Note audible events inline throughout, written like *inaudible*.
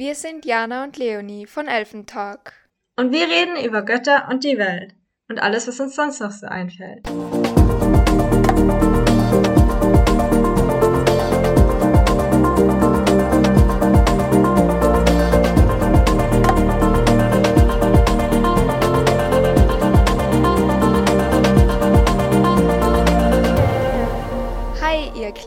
Wir sind Jana und Leonie von Elfentalk. Und wir reden über Götter und die Welt und alles, was uns sonst noch so einfällt.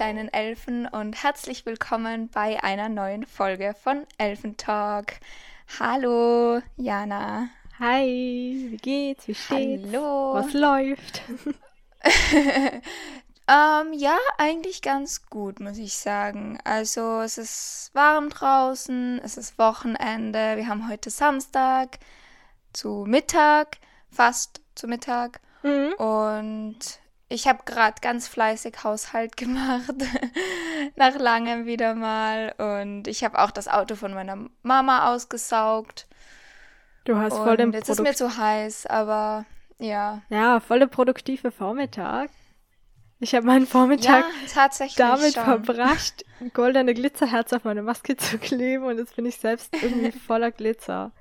Kleinen Elfen und herzlich willkommen bei einer neuen Folge von Elfentalk. Hallo, Jana. Hi, wie geht's? Wie steht's? Hallo. Was läuft? *laughs* ähm, ja, eigentlich ganz gut, muss ich sagen. Also, es ist warm draußen, es ist Wochenende, wir haben heute Samstag zu Mittag, fast zu Mittag. Mhm. Und ich habe gerade ganz fleißig Haushalt *laughs* gemacht, nach langem wieder mal. Und ich habe auch das Auto von meiner Mama ausgesaugt. Du hast voll den Jetzt Produkt ist mir zu heiß, aber ja. Ja, volle produktive Vormittag. Ich habe meinen Vormittag ja, damit schon. verbracht, goldene Glitzerherz auf meine Maske zu *laughs* kleben und jetzt bin ich selbst irgendwie *laughs* voller Glitzer.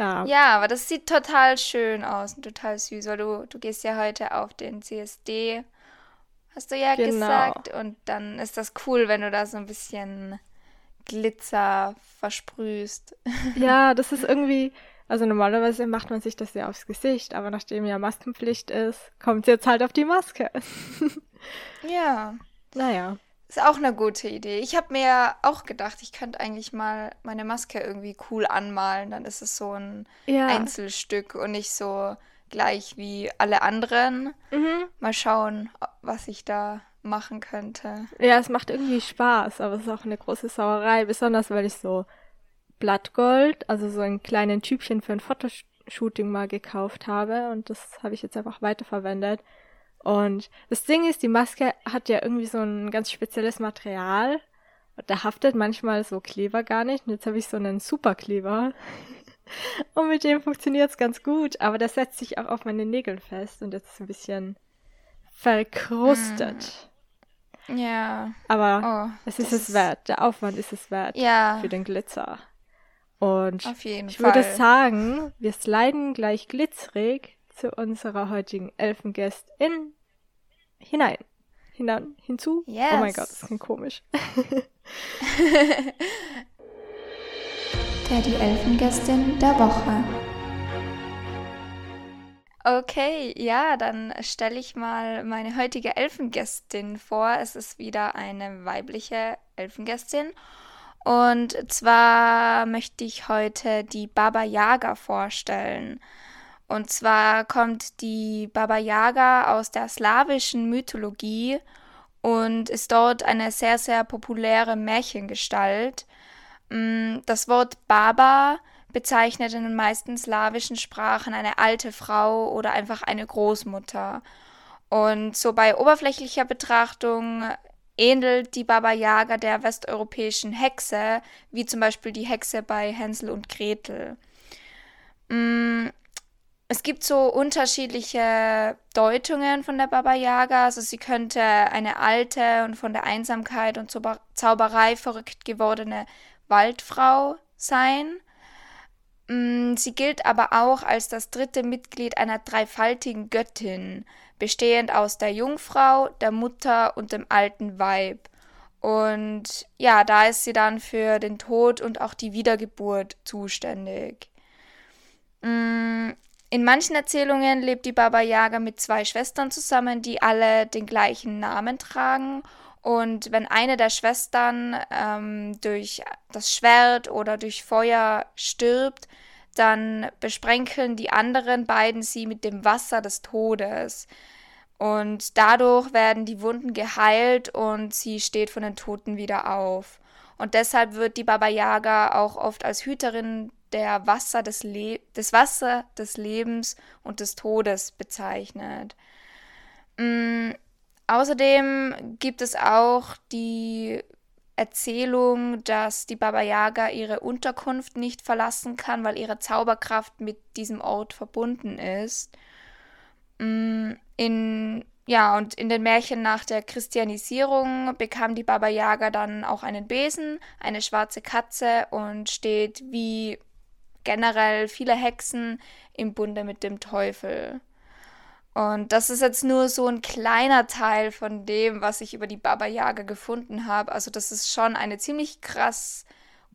Ja. ja, aber das sieht total schön aus und total süß, weil du, du gehst ja heute auf den CSD, hast du ja genau. gesagt. Und dann ist das cool, wenn du da so ein bisschen Glitzer versprühst. *laughs* Ja, das ist irgendwie, also normalerweise macht man sich das ja aufs Gesicht, aber nachdem ja Maskenpflicht ist, kommt es jetzt halt auf die Maske. *laughs* ja. Naja. Ist auch eine gute Idee. Ich habe mir auch gedacht, ich könnte eigentlich mal meine Maske irgendwie cool anmalen. Dann ist es so ein ja. Einzelstück und nicht so gleich wie alle anderen. Mhm. Mal schauen, was ich da machen könnte. Ja, es macht irgendwie Spaß, aber es ist auch eine große Sauerei, besonders weil ich so Blattgold, also so ein kleinen Typchen für ein Fotoshooting mal gekauft habe und das habe ich jetzt einfach weiterverwendet. Und das Ding ist, die Maske hat ja irgendwie so ein ganz spezielles Material. Da haftet manchmal so Kleber gar nicht. Und jetzt habe ich so einen Superkleber. *laughs* Und mit dem funktioniert es ganz gut. Aber der setzt sich auch auf meine Nägel fest. Und jetzt ist ein bisschen verkrustet. Mm. Ja. Aber oh, es ist es wert. Der Aufwand ist es wert. Ja. Für den Glitzer. Und auf jeden ich Fall. würde sagen, wir sliden gleich glitzerig zu unserer heutigen Elfengästin hinein. Hinan, hinzu? Yes. Oh mein Gott, das klingt komisch. *laughs* der die Elfengästin der Woche. Okay, ja, dann stelle ich mal meine heutige Elfengästin vor. Es ist wieder eine weibliche Elfengästin. Und zwar möchte ich heute die Baba Yaga vorstellen. Und zwar kommt die Baba Yaga aus der slawischen Mythologie und ist dort eine sehr, sehr populäre Märchengestalt. Mm, das Wort Baba bezeichnet in den meisten slawischen Sprachen eine alte Frau oder einfach eine Großmutter. Und so bei oberflächlicher Betrachtung ähnelt die Baba Yaga der westeuropäischen Hexe, wie zum Beispiel die Hexe bei Hänsel und Gretel. Mm, es gibt so unterschiedliche Deutungen von der Baba Yaga. Also sie könnte eine alte und von der Einsamkeit und Zauberei verrückt gewordene Waldfrau sein. Mm, sie gilt aber auch als das dritte Mitglied einer dreifaltigen Göttin, bestehend aus der Jungfrau, der Mutter und dem alten Weib. Und ja, da ist sie dann für den Tod und auch die Wiedergeburt zuständig. In manchen Erzählungen lebt die Baba Yaga mit zwei Schwestern zusammen, die alle den gleichen Namen tragen. Und wenn eine der Schwestern ähm, durch das Schwert oder durch Feuer stirbt, dann besprenkeln die anderen beiden sie mit dem Wasser des Todes. Und dadurch werden die Wunden geheilt und sie steht von den Toten wieder auf. Und deshalb wird die Baba Yaga auch oft als Hüterin der Wasser des, Le des Wasser des Lebens und des Todes bezeichnet. Mm, außerdem gibt es auch die Erzählung, dass die Baba Yaga ihre Unterkunft nicht verlassen kann, weil ihre Zauberkraft mit diesem Ort verbunden ist. Mm, in ja, und in den Märchen nach der Christianisierung bekam die Baba Yaga dann auch einen Besen, eine schwarze Katze und steht wie generell viele Hexen im Bunde mit dem Teufel. Und das ist jetzt nur so ein kleiner Teil von dem, was ich über die Baba Yaga gefunden habe. Also das ist schon eine ziemlich krass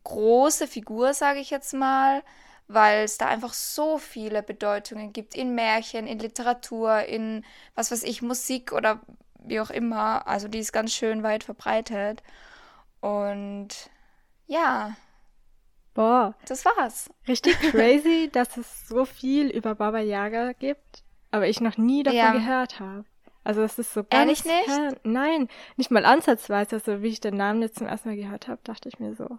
große Figur, sage ich jetzt mal, weil es da einfach so viele Bedeutungen gibt in Märchen, in Literatur, in was weiß ich, Musik oder wie auch immer. Also die ist ganz schön weit verbreitet. Und ja. Boah. Das war's. Richtig *laughs* crazy, dass es so viel über Baba Yaga gibt, aber ich noch nie davon ja. gehört habe. Also es ist so ganz Ehrlich nicht? Nein, nicht mal ansatzweise. Also wie ich den Namen jetzt zum ersten Mal gehört habe, dachte ich mir so,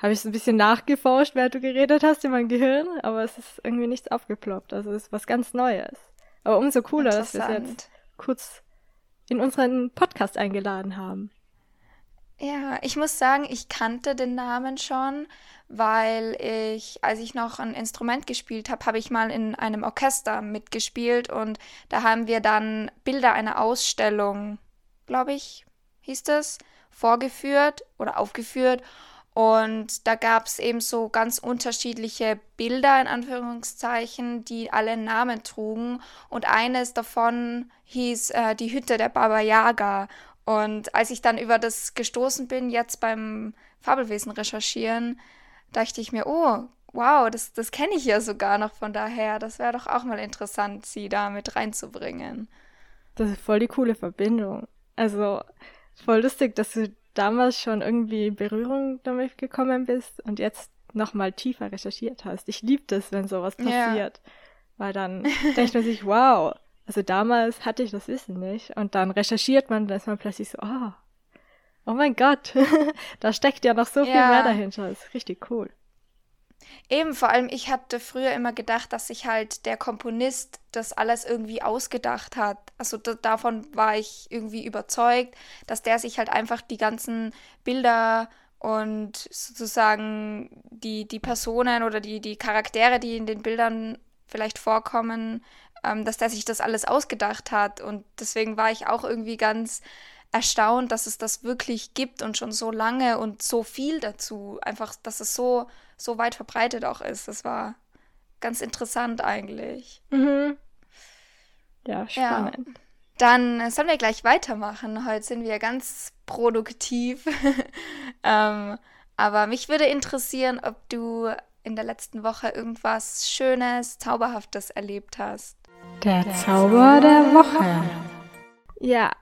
habe ich so ein bisschen nachgeforscht, während du geredet hast in meinem Gehirn, aber es ist irgendwie nichts aufgeploppt. Also es ist was ganz Neues. Aber umso cooler, dass wir es jetzt kurz in unseren Podcast eingeladen haben. Ja, ich muss sagen, ich kannte den Namen schon, weil ich, als ich noch ein Instrument gespielt habe, habe ich mal in einem Orchester mitgespielt und da haben wir dann Bilder einer Ausstellung, glaube ich, hieß das, vorgeführt oder aufgeführt. Und da gab es eben so ganz unterschiedliche Bilder in Anführungszeichen, die alle Namen trugen. Und eines davon hieß äh, die Hütte der Baba Yaga. Und als ich dann über das gestoßen bin, jetzt beim Fabelwesen recherchieren, dachte ich mir, oh, wow, das, das kenne ich ja sogar noch von daher. Das wäre doch auch mal interessant, sie da mit reinzubringen. Das ist voll die coole Verbindung. Also voll lustig, dass du damals schon irgendwie in Berührung damit gekommen bist und jetzt nochmal tiefer recherchiert hast. Ich liebe das, wenn sowas passiert. Ja. Weil dann denkt man sich, wow, also damals hatte ich das Wissen nicht. Und dann recherchiert man, dann ist man plötzlich so, oh, oh mein Gott, *laughs* da steckt ja noch so viel ja. mehr dahinter. Das ist richtig cool. Eben, vor allem, ich hatte früher immer gedacht, dass sich halt der Komponist das alles irgendwie ausgedacht hat. Also davon war ich irgendwie überzeugt, dass der sich halt einfach die ganzen Bilder und sozusagen die, die Personen oder die, die Charaktere, die in den Bildern vielleicht vorkommen, ähm, dass der sich das alles ausgedacht hat. Und deswegen war ich auch irgendwie ganz erstaunt, dass es das wirklich gibt und schon so lange und so viel dazu. Einfach, dass es so, so weit verbreitet auch ist. Das war ganz interessant eigentlich. Mhm. Ja, spannend. Ja. Dann sollen wir gleich weitermachen. Heute sind wir ganz produktiv. *laughs* ähm, aber mich würde interessieren, ob du in der letzten Woche irgendwas Schönes, Zauberhaftes erlebt hast. Der Zauber der Woche. Ja,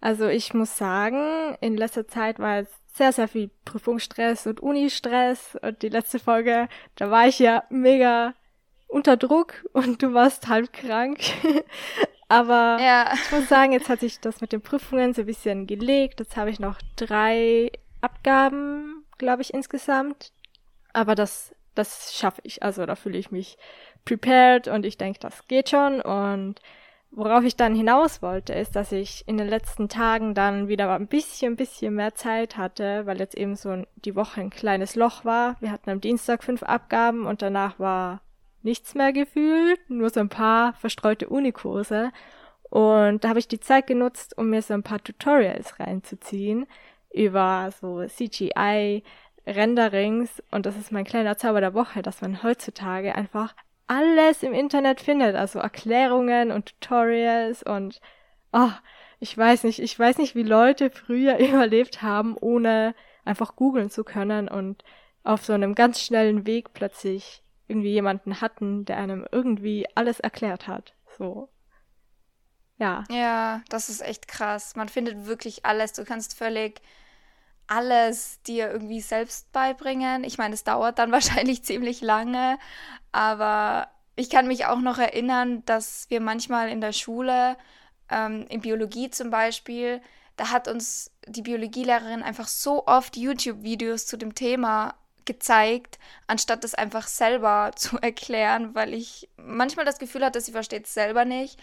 also ich muss sagen, in letzter Zeit war es sehr, sehr viel Prüfungsstress und Unistress. Und die letzte Folge, da war ich ja mega unter Druck *laughs* und du warst halb krank. *laughs* Aber ja. ich muss sagen, jetzt hat sich das mit den Prüfungen so ein bisschen gelegt. Jetzt habe ich noch drei Abgaben, glaube ich, insgesamt. Aber das, das schaffe ich. Also da fühle ich mich prepared und ich denke, das geht schon. Und Worauf ich dann hinaus wollte, ist, dass ich in den letzten Tagen dann wieder ein bisschen, bisschen mehr Zeit hatte, weil jetzt eben so die Woche ein kleines Loch war. Wir hatten am Dienstag fünf Abgaben und danach war nichts mehr gefühlt, nur so ein paar verstreute Unikurse. Und da habe ich die Zeit genutzt, um mir so ein paar Tutorials reinzuziehen über so CGI, Renderings und das ist mein kleiner Zauber der Woche, dass man heutzutage einfach alles im Internet findet, also Erklärungen und Tutorials und oh, ich weiß nicht, ich weiß nicht, wie Leute früher *laughs* überlebt haben, ohne einfach googeln zu können und auf so einem ganz schnellen Weg plötzlich irgendwie jemanden hatten, der einem irgendwie alles erklärt hat. So. Ja. Ja, das ist echt krass. Man findet wirklich alles. Du kannst völlig alles dir irgendwie selbst beibringen. Ich meine, es dauert dann *laughs* wahrscheinlich ziemlich lange, aber ich kann mich auch noch erinnern, dass wir manchmal in der Schule, ähm, in Biologie zum Beispiel, da hat uns die Biologielehrerin einfach so oft YouTube-Videos zu dem Thema gezeigt, anstatt es einfach selber *laughs* zu erklären, weil ich manchmal das Gefühl hatte, sie versteht es selber nicht.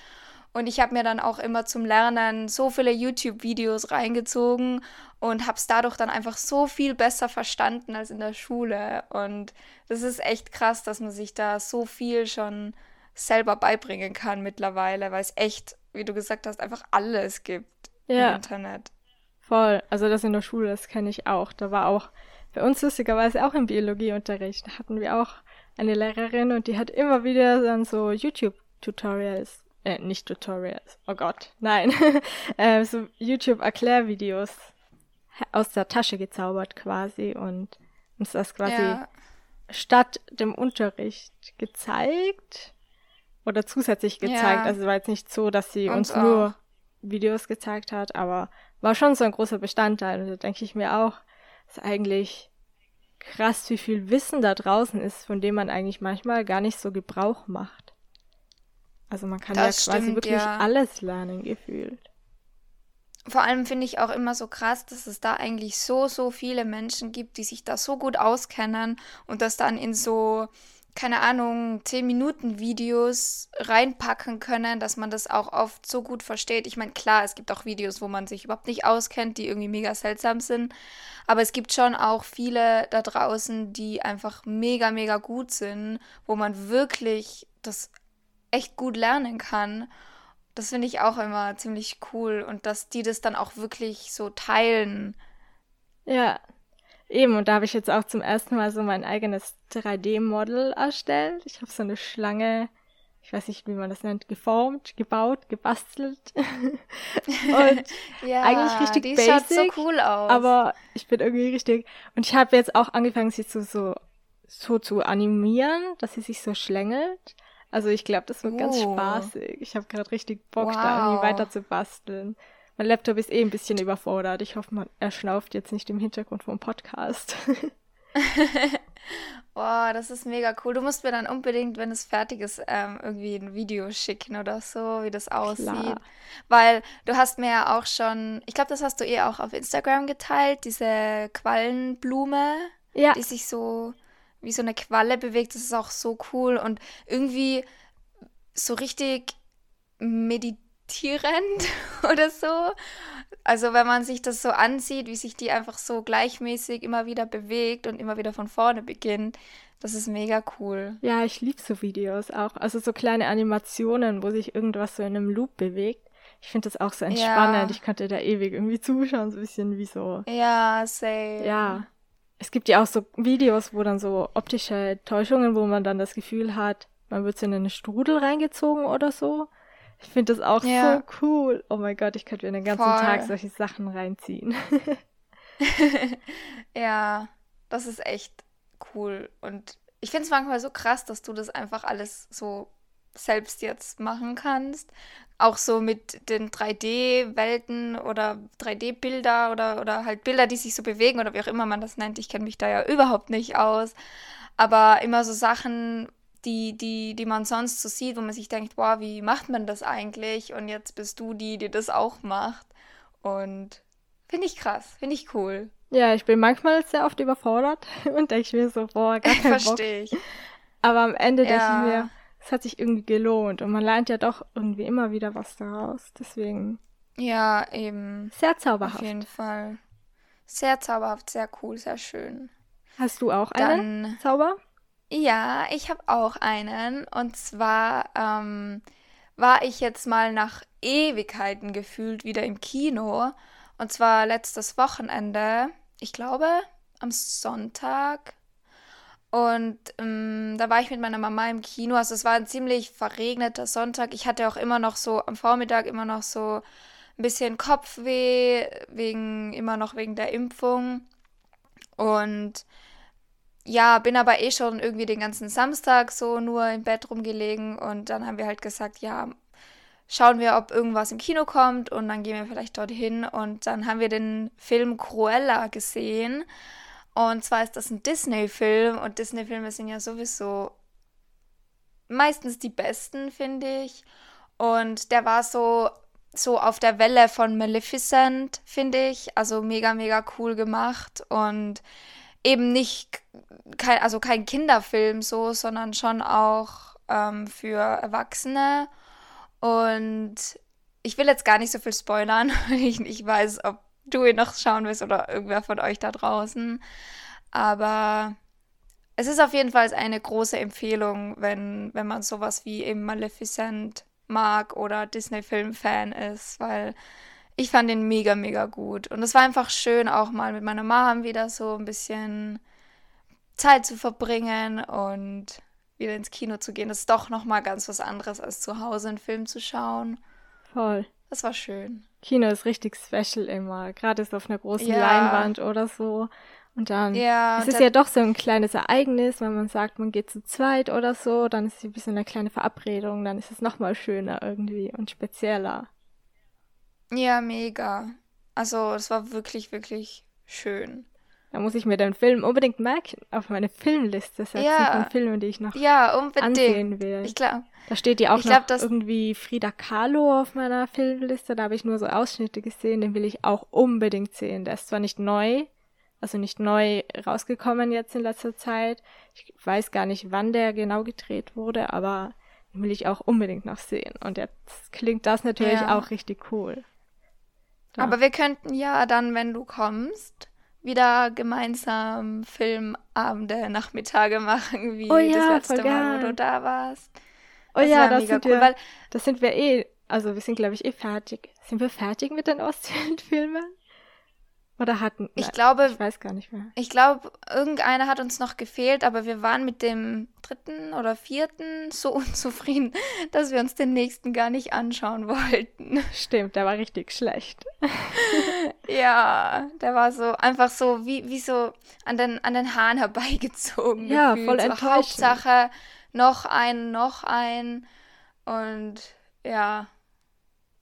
Und ich habe mir dann auch immer zum Lernen so viele YouTube-Videos reingezogen und habe es dadurch dann einfach so viel besser verstanden als in der Schule. Und das ist echt krass, dass man sich da so viel schon selber beibringen kann mittlerweile, weil es echt wie du gesagt hast, einfach alles gibt ja. im Internet. Voll. Also das in der Schule, das kenne ich auch. Da war auch bei uns lustigerweise auch im Biologieunterricht. Da hatten wir auch eine Lehrerin und die hat immer wieder dann so YouTube-Tutorials, äh, nicht Tutorials, oh Gott, nein, *laughs* äh, so YouTube-Erklärvideos aus der Tasche gezaubert quasi und uns das quasi ja. statt dem Unterricht gezeigt oder zusätzlich gezeigt. Ja. Also war jetzt nicht so, dass sie uns, uns nur Videos gezeigt hat, aber war schon so ein großer Bestandteil. Und da denke ich mir auch, ist eigentlich krass, wie viel Wissen da draußen ist, von dem man eigentlich manchmal gar nicht so Gebrauch macht. Also man kann das ja quasi stimmt, wirklich ja. alles lernen, gefühlt. Vor allem finde ich auch immer so krass, dass es da eigentlich so, so viele Menschen gibt, die sich da so gut auskennen und das dann in so keine Ahnung, 10 Minuten Videos reinpacken können, dass man das auch oft so gut versteht. Ich meine, klar, es gibt auch Videos, wo man sich überhaupt nicht auskennt, die irgendwie mega seltsam sind. Aber es gibt schon auch viele da draußen, die einfach mega, mega gut sind, wo man wirklich das echt gut lernen kann. Das finde ich auch immer ziemlich cool und dass die das dann auch wirklich so teilen. Ja, Eben, und da habe ich jetzt auch zum ersten Mal so mein eigenes 3D-Model erstellt. Ich habe so eine Schlange, ich weiß nicht, wie man das nennt, geformt, gebaut, gebastelt. *laughs* und ja, eigentlich richtig die basic, schaut so cool aus. Aber ich bin irgendwie richtig. Und ich habe jetzt auch angefangen, sie zu so, so zu animieren, dass sie sich so schlängelt. Also ich glaube, das wird uh. ganz oh. spaßig. Ich habe gerade richtig Bock, wow. da irgendwie weiter zu basteln. Mein Laptop ist eh ein bisschen überfordert. Ich hoffe, man, er schnauft jetzt nicht im Hintergrund vom Podcast. *laughs* *laughs* Boah, das ist mega cool. Du musst mir dann unbedingt, wenn es fertig ist, ähm, irgendwie ein Video schicken oder so, wie das aussieht. Klar. Weil du hast mir ja auch schon, ich glaube, das hast du eh auch auf Instagram geteilt, diese Quallenblume, ja. die sich so wie so eine Qualle bewegt. Das ist auch so cool und irgendwie so richtig meditierend *laughs* oder so. Also wenn man sich das so ansieht, wie sich die einfach so gleichmäßig immer wieder bewegt und immer wieder von vorne beginnt, das ist mega cool. Ja, ich liebe so Videos auch. Also so kleine Animationen, wo sich irgendwas so in einem Loop bewegt. Ich finde das auch so entspannend. Ja. Ich könnte da ewig irgendwie zuschauen, so ein bisschen wie so. Ja, same. Ja. Es gibt ja auch so Videos, wo dann so optische Täuschungen, wo man dann das Gefühl hat, man wird so in einen Strudel reingezogen oder so. Ich finde das auch ja. so cool. Oh mein Gott, ich könnte mir den ganzen Voll. Tag solche Sachen reinziehen. *laughs* *laughs* ja, das ist echt cool. Und ich finde es manchmal so krass, dass du das einfach alles so selbst jetzt machen kannst. Auch so mit den 3D-Welten oder 3D-Bilder oder, oder halt Bilder, die sich so bewegen oder wie auch immer man das nennt. Ich kenne mich da ja überhaupt nicht aus. Aber immer so Sachen, die, die, die man sonst so sieht, wo man sich denkt, boah, wie macht man das eigentlich? Und jetzt bist du die, die das auch macht. Und finde ich krass, finde ich cool. Ja, ich bin manchmal sehr oft überfordert *laughs* und denke mir so, boah, gar kein Verstehe ich. Aber am Ende ja. denke ich mir, es hat sich irgendwie gelohnt und man lernt ja doch irgendwie immer wieder was daraus. Deswegen. Ja, eben. Sehr zauberhaft. Auf jeden Fall. Sehr zauberhaft, sehr cool, sehr schön. Hast du auch einen Dann, Zauber? Ja, ich habe auch einen. Und zwar ähm, war ich jetzt mal nach Ewigkeiten gefühlt wieder im Kino. Und zwar letztes Wochenende. Ich glaube, am Sonntag. Und ähm, da war ich mit meiner Mama im Kino. Also es war ein ziemlich verregneter Sonntag. Ich hatte auch immer noch so am Vormittag immer noch so ein bisschen Kopfweh, wegen, immer noch wegen der Impfung. Und ja, bin aber eh schon irgendwie den ganzen Samstag so nur im Bett rumgelegen und dann haben wir halt gesagt, ja, schauen wir, ob irgendwas im Kino kommt und dann gehen wir vielleicht dorthin und dann haben wir den Film Cruella gesehen und zwar ist das ein Disney-Film und Disney-Filme sind ja sowieso meistens die besten, finde ich und der war so so auf der Welle von Maleficent, finde ich, also mega mega cool gemacht und eben nicht, kein, also kein Kinderfilm so, sondern schon auch ähm, für Erwachsene. Und ich will jetzt gar nicht so viel spoilern, *laughs* weil ich nicht weiß, ob du ihn noch schauen willst oder irgendwer von euch da draußen. Aber es ist auf jeden Fall eine große Empfehlung, wenn, wenn man sowas wie eben Maleficent mag oder Disney-Film-Fan ist, weil ich fand den mega, mega gut. Und es war einfach schön, auch mal mit meiner Mom wieder so ein bisschen Zeit zu verbringen und wieder ins Kino zu gehen. Das ist doch nochmal ganz was anderes, als zu Hause einen Film zu schauen. Voll. Das war schön. Kino ist richtig special immer. Gerade ist auf einer großen ja. Leinwand oder so. Und dann ja, es ist es ja doch so ein kleines Ereignis, wenn man sagt, man geht zu zweit oder so, dann ist es ein bisschen eine kleine Verabredung, dann ist es nochmal schöner irgendwie und spezieller. Ja, mega. Also, es war wirklich, wirklich schön. Da muss ich mir den Film unbedingt merken, auf meine Filmliste setzen ja. von Filmen, die ich noch ja, unbedingt. ansehen will. Ich glaube. Da steht ja auch noch glaub, irgendwie Frida Kahlo auf meiner Filmliste. Da habe ich nur so Ausschnitte gesehen. Den will ich auch unbedingt sehen. Der ist zwar nicht neu, also nicht neu rausgekommen jetzt in letzter Zeit. Ich weiß gar nicht, wann der genau gedreht wurde, aber den will ich auch unbedingt noch sehen. Und jetzt klingt das natürlich ja. auch richtig cool. Da. Aber wir könnten ja dann, wenn du kommst, wieder gemeinsam Filmabende, Nachmittage machen, wie oh ja, das letzte Mal, wo du da warst. Oh das ja, das sind, cool, wir, weil, das sind wir eh, also wir sind glaube ich eh fertig. Sind wir fertig mit den Ostfilmen? Oder hatten. Ich glaube. Ich weiß gar nicht mehr. Ich glaube, irgendeiner hat uns noch gefehlt, aber wir waren mit dem dritten oder vierten so *laughs* unzufrieden, dass wir uns den nächsten gar nicht anschauen wollten. Stimmt, der war richtig schlecht. *laughs* ja, der war so einfach so wie, wie so an den, an den Haaren herbeigezogen. Ja, gefühlt. voll so enttäuschend. Hauptsache noch ein, noch ein. Und ja.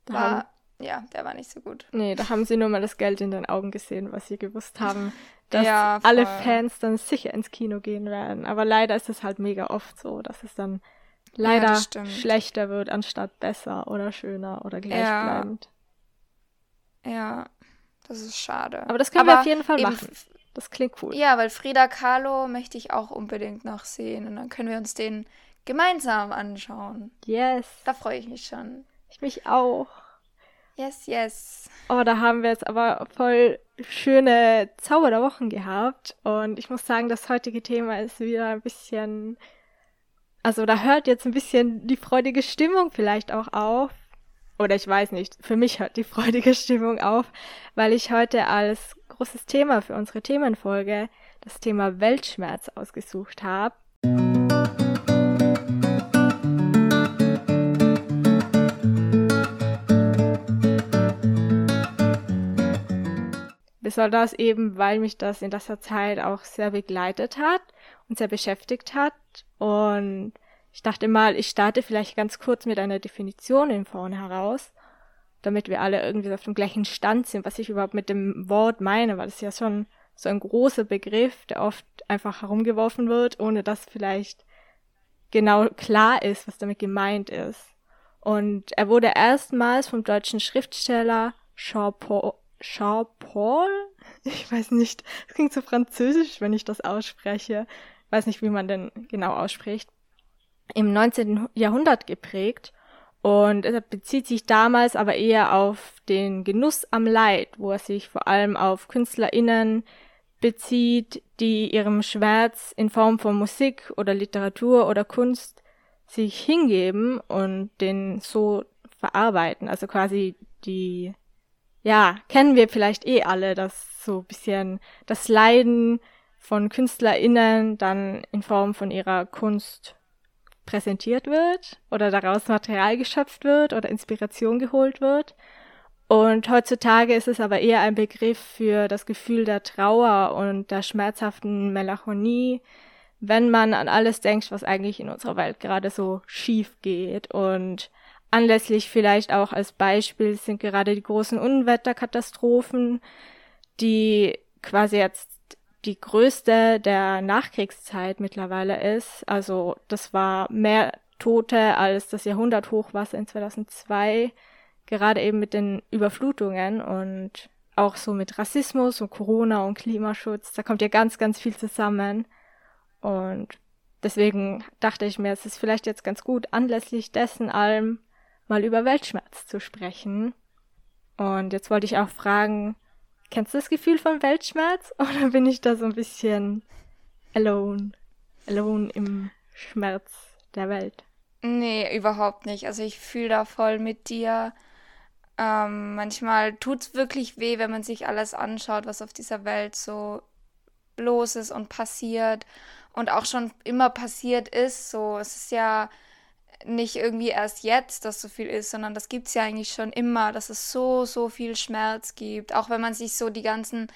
War, ja, der war nicht so gut. Nee, da haben sie nur mal das Geld in den Augen gesehen, was sie gewusst haben, *laughs* dass ja, alle Fans dann sicher ins Kino gehen werden. Aber leider ist es halt mega oft so, dass es dann leider ja, schlechter wird, anstatt besser oder schöner oder gleichbleibend. Ja. ja, das ist schade. Aber das können Aber wir auf jeden Fall machen. Das klingt cool. Ja, weil Frida Kahlo möchte ich auch unbedingt noch sehen. Und dann können wir uns den gemeinsam anschauen. Yes. Da freue ich mich schon. Ich mich auch. Yes, yes. Oh, da haben wir jetzt aber voll schöne Zauber der Wochen gehabt. Und ich muss sagen, das heutige Thema ist wieder ein bisschen. Also da hört jetzt ein bisschen die freudige Stimmung vielleicht auch auf. Oder ich weiß nicht, für mich hört die *laughs* freudige Stimmung auf, weil ich heute als großes Thema für unsere Themenfolge das Thema Weltschmerz ausgesucht habe. Besonders eben, weil mich das in dieser Zeit auch sehr begleitet hat und sehr beschäftigt hat. Und ich dachte mal, ich starte vielleicht ganz kurz mit einer Definition in vorne heraus, damit wir alle irgendwie auf dem gleichen Stand sind, was ich überhaupt mit dem Wort meine, weil es ja schon so ein großer Begriff, der oft einfach herumgeworfen wird, ohne dass vielleicht genau klar ist, was damit gemeint ist. Und er wurde erstmals vom deutschen Schriftsteller Jean Paul, Jean-Paul? Ich weiß nicht. Es klingt so französisch, wenn ich das ausspreche. Ich weiß nicht, wie man denn genau ausspricht. Im 19. Jahrhundert geprägt. Und er bezieht sich damals aber eher auf den Genuss am Leid, wo er sich vor allem auf KünstlerInnen bezieht, die ihrem Schmerz in Form von Musik oder Literatur oder Kunst sich hingeben und den so verarbeiten. Also quasi die ja, kennen wir vielleicht eh alle, dass so bisschen das Leiden von KünstlerInnen dann in Form von ihrer Kunst präsentiert wird oder daraus Material geschöpft wird oder Inspiration geholt wird. Und heutzutage ist es aber eher ein Begriff für das Gefühl der Trauer und der schmerzhaften Melancholie, wenn man an alles denkt, was eigentlich in unserer Welt gerade so schief geht und Anlässlich vielleicht auch als Beispiel sind gerade die großen Unwetterkatastrophen, die quasi jetzt die größte der Nachkriegszeit mittlerweile ist. Also das war mehr Tote als das Jahrhunderthochwasser in 2002, gerade eben mit den Überflutungen und auch so mit Rassismus und Corona und Klimaschutz. Da kommt ja ganz, ganz viel zusammen. Und deswegen dachte ich mir, es ist vielleicht jetzt ganz gut, anlässlich dessen allem mal über Weltschmerz zu sprechen. Und jetzt wollte ich auch fragen, kennst du das Gefühl von Weltschmerz *laughs* oder bin ich da so ein bisschen alone, alone im Schmerz der Welt? Nee, überhaupt nicht. Also ich fühle da voll mit dir. Ähm, manchmal tut es wirklich weh, wenn man sich alles anschaut, was auf dieser Welt so los ist und passiert und auch schon immer passiert ist. So, es ist ja nicht irgendwie erst jetzt, dass so viel ist, sondern das gibt es ja eigentlich schon immer, dass es so, so viel Schmerz gibt. Auch wenn man sich so die ganzen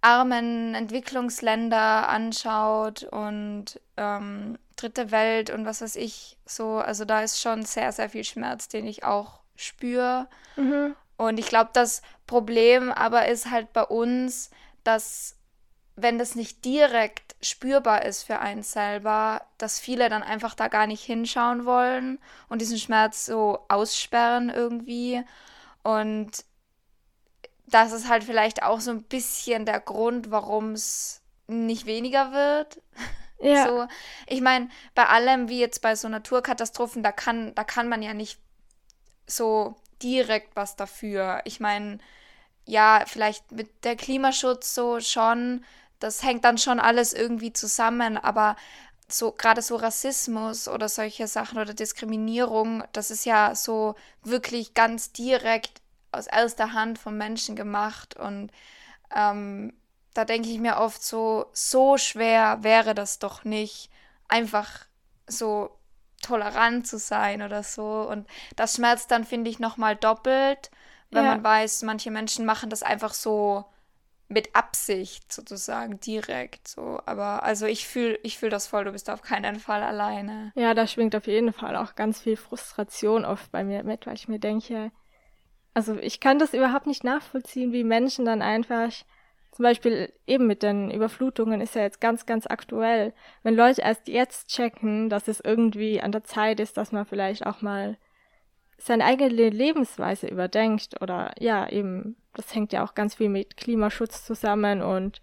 armen Entwicklungsländer anschaut und ähm, dritte Welt und was weiß ich so, also da ist schon sehr, sehr viel Schmerz, den ich auch spüre. Mhm. Und ich glaube, das Problem aber ist halt bei uns, dass wenn das nicht direkt spürbar ist für einen selber, dass viele dann einfach da gar nicht hinschauen wollen und diesen Schmerz so aussperren irgendwie. Und das ist halt vielleicht auch so ein bisschen der Grund, warum es nicht weniger wird. *laughs* Ja. So, ich meine, bei allem wie jetzt bei so Naturkatastrophen, da kann, da kann man ja nicht so direkt was dafür. Ich meine, ja, vielleicht mit der Klimaschutz so schon, das hängt dann schon alles irgendwie zusammen, aber so gerade so Rassismus oder solche Sachen oder Diskriminierung, das ist ja so wirklich ganz direkt aus erster Hand von Menschen gemacht und ähm, da denke ich mir oft so, so schwer wäre das doch nicht, einfach so tolerant zu sein oder so. Und das schmerzt dann, finde ich, nochmal doppelt, wenn ja. man weiß, manche Menschen machen das einfach so mit Absicht sozusagen direkt so. Aber also ich fühle ich fühl das voll, du bist auf keinen Fall alleine. Ja, da schwingt auf jeden Fall auch ganz viel Frustration oft bei mir mit, weil ich mir denke, also ich kann das überhaupt nicht nachvollziehen, wie Menschen dann einfach zum Beispiel eben mit den Überflutungen ist ja jetzt ganz, ganz aktuell. Wenn Leute erst jetzt checken, dass es irgendwie an der Zeit ist, dass man vielleicht auch mal seine eigene Lebensweise überdenkt oder ja, eben, das hängt ja auch ganz viel mit Klimaschutz zusammen und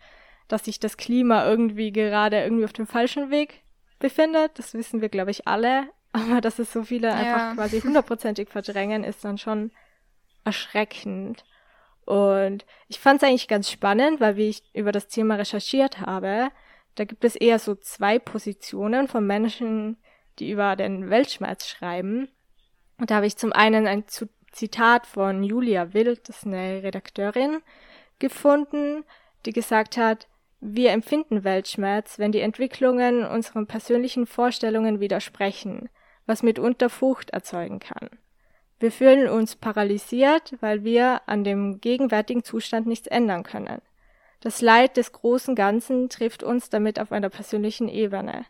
dass sich das Klima irgendwie gerade irgendwie auf dem falschen Weg befindet, das wissen wir, glaube ich, alle. *laughs* Aber dass es so viele ja. einfach quasi hundertprozentig *laughs* verdrängen, ist dann schon erschreckend. Und ich fand es eigentlich ganz spannend, weil wie ich über das Thema recherchiert habe, da gibt es eher so zwei Positionen von Menschen, die über den Weltschmerz schreiben. Und da habe ich zum einen ein Zitat von Julia Wild, das ist eine Redakteurin, gefunden, die gesagt hat, wir empfinden Weltschmerz, wenn die Entwicklungen unseren persönlichen Vorstellungen widersprechen, was mitunter Furcht erzeugen kann. Wir fühlen uns paralysiert, weil wir an dem gegenwärtigen Zustand nichts ändern können. Das Leid des großen Ganzen trifft uns damit auf einer persönlichen Ebene.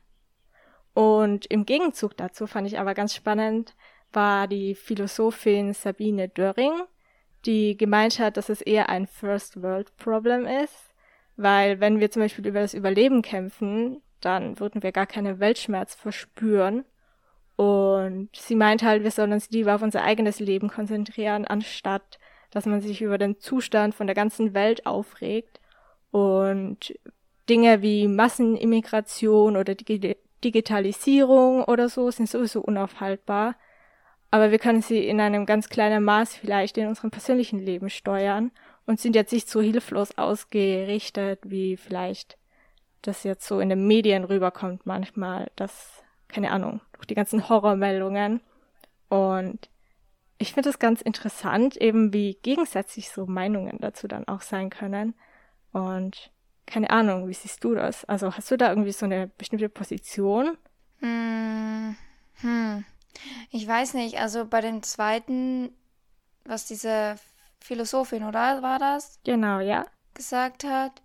Und im Gegenzug dazu fand ich aber ganz spannend, war die Philosophin Sabine Döring, die gemeint hat, dass es eher ein First World Problem ist, weil wenn wir zum Beispiel über das Überleben kämpfen, dann würden wir gar keinen Weltschmerz verspüren und sie meint halt, wir sollen uns lieber auf unser eigenes Leben konzentrieren, anstatt dass man sich über den Zustand von der ganzen Welt aufregt. Und Dinge wie Massenimmigration oder Digi Digitalisierung oder so sind sowieso unaufhaltbar. Aber wir können sie in einem ganz kleinen Maß vielleicht in unserem persönlichen Leben steuern und sind jetzt nicht so hilflos ausgerichtet, wie vielleicht das jetzt so in den Medien rüberkommt manchmal, dass keine Ahnung, durch die ganzen Horrormeldungen. Und ich finde es ganz interessant, eben wie gegensätzlich so Meinungen dazu dann auch sein können. Und keine Ahnung, wie siehst du das? Also hast du da irgendwie so eine bestimmte Position? Hm, hm. Ich weiß nicht, also bei dem zweiten, was diese Philosophin, oder war das? Genau, ja. Gesagt hat.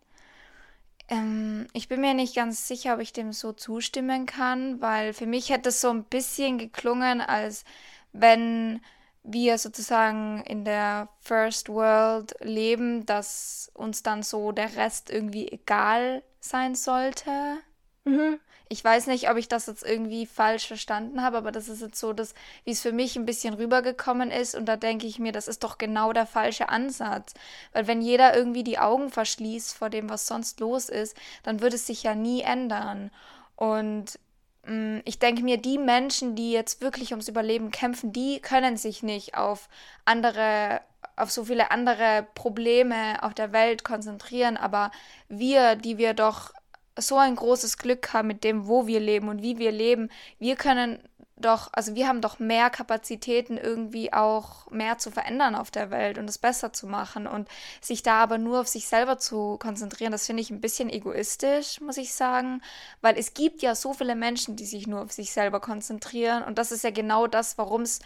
Ähm, ich bin mir nicht ganz sicher, ob ich dem so zustimmen kann, weil für mich hätte es so ein bisschen geklungen, als wenn wir sozusagen in der First World leben, dass uns dann so der Rest irgendwie egal sein sollte. Mhm. Ich weiß nicht, ob ich das jetzt irgendwie falsch verstanden habe, aber das ist jetzt so, dass, wie es für mich ein bisschen rübergekommen ist. Und da denke ich mir, das ist doch genau der falsche Ansatz. Weil wenn jeder irgendwie die Augen verschließt vor dem, was sonst los ist, dann würde es sich ja nie ändern. Und mh, mm, ich denke mir, die Menschen, die jetzt wirklich ums Überleben kämpfen, die können sich nicht auf andere auf so viele andere Probleme auf der Welt konzentrieren, aber wir, die wir doch so ein großes Glück haben mit dem, wo wir leben und wie wir leben. Wir können doch, also wir haben doch mehr Kapazitäten irgendwie auch mehr zu verändern auf der Welt und es besser zu machen und sich da aber nur auf sich selber zu konzentrieren, das finde ich ein bisschen egoistisch, muss ich sagen, weil es gibt ja so viele Menschen, die sich nur auf sich selber konzentrieren und das ist ja genau das, warum es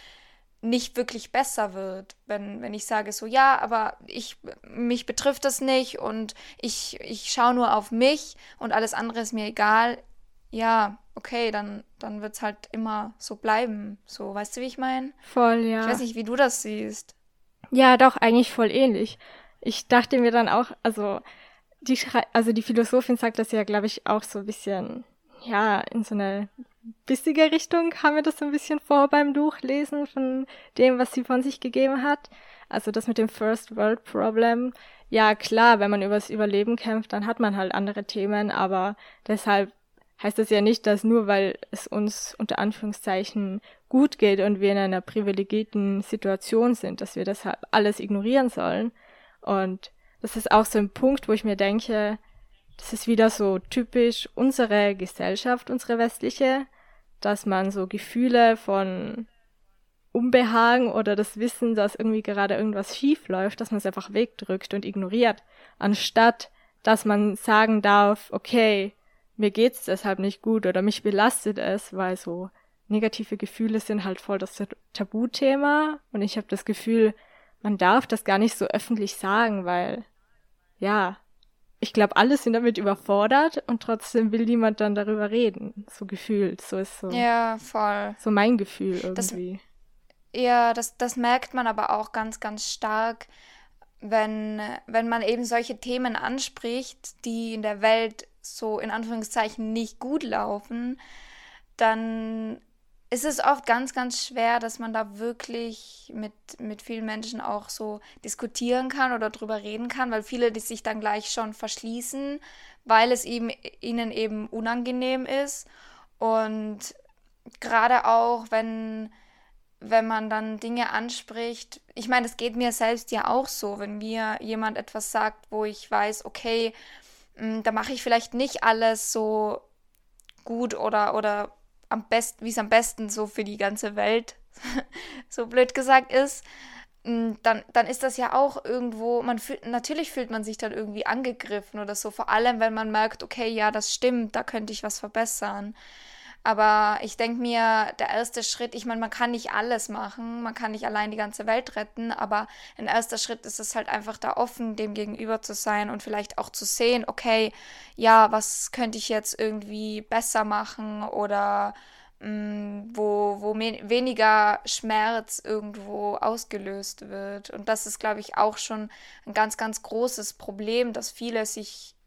nicht wirklich besser wird, wenn, wenn ich sage so, ja, aber ich, mich betrifft das nicht und ich, ich schaue nur auf mich und alles andere ist mir egal. Ja, okay, dann, dann wird es halt immer so bleiben. So, weißt du, wie ich meine? Voll, ja. Ich weiß nicht, wie du das siehst. Ja, doch, eigentlich voll ähnlich. Ich dachte mir dann auch, also die, also die Philosophin sagt das ja, glaube ich, auch so ein bisschen, ja, in so eine bissige Richtung kam mir das so ein bisschen vor beim Durchlesen von dem, was sie von sich gegeben hat. Also das mit dem First World Problem. Ja, klar, wenn man übers Überleben kämpft, dann hat man halt andere Themen, aber deshalb heißt das ja nicht, dass nur weil es uns unter Anführungszeichen gut geht und wir in einer privilegierten Situation sind, dass wir deshalb alles ignorieren sollen. Und das ist auch so ein Punkt, wo ich mir denke, das ist wieder so typisch unsere Gesellschaft, unsere westliche, dass man so Gefühle von Unbehagen oder das Wissen, dass irgendwie gerade irgendwas schief läuft, dass man es einfach wegdrückt und ignoriert, anstatt dass man sagen darf, okay, mir geht's deshalb nicht gut oder mich belastet es, weil so negative Gefühle sind halt voll das Tabuthema und ich habe das Gefühl, man darf das gar nicht so öffentlich sagen, weil ja, ich glaube, alle sind damit überfordert und trotzdem will niemand dann darüber reden. So gefühlt. So ist so. Ja, voll. So mein Gefühl irgendwie. Das, ja, das, das merkt man aber auch ganz, ganz stark, wenn, wenn man eben solche Themen anspricht, die in der Welt so in Anführungszeichen nicht gut laufen, dann ist es oft ganz, ganz schwer, dass man da wirklich mit, mit vielen Menschen auch so diskutieren kann oder drüber reden kann, weil viele die sich dann gleich schon verschließen, weil es ihm, ihnen eben unangenehm ist. Und gerade auch, wenn, wenn man dann Dinge anspricht, ich meine, es geht mir selbst ja auch so, wenn mir jemand etwas sagt, wo ich weiß, okay, hm, da mache ich vielleicht nicht alles so gut oder, oder am besten, wie es am besten so für die ganze Welt, *laughs* so blöd gesagt ist, mm, dann, dann ist das ja auch irgendwo, man fühlt, natürlich fühlt man sich dann irgendwie angegriffen oder so, vor allem wenn man merkt, okay, ja, das stimmt, da könnte ich was verbessern. Aber ich denke mir, der erste Schritt, ich meine, man kann nicht alles machen, man kann nicht allein die ganze Welt retten, aber ein erster Schritt ist es halt einfach da offen, dem gegenüber zu sein und vielleicht auch zu sehen, okay, ja, was könnte ich jetzt irgendwie besser machen oder mh, mm, wo, wo weniger Schmerz irgendwo ausgelöst wird. Und das ist, glaube ich, auch schon ein ganz, ganz großes Problem, dass viele sich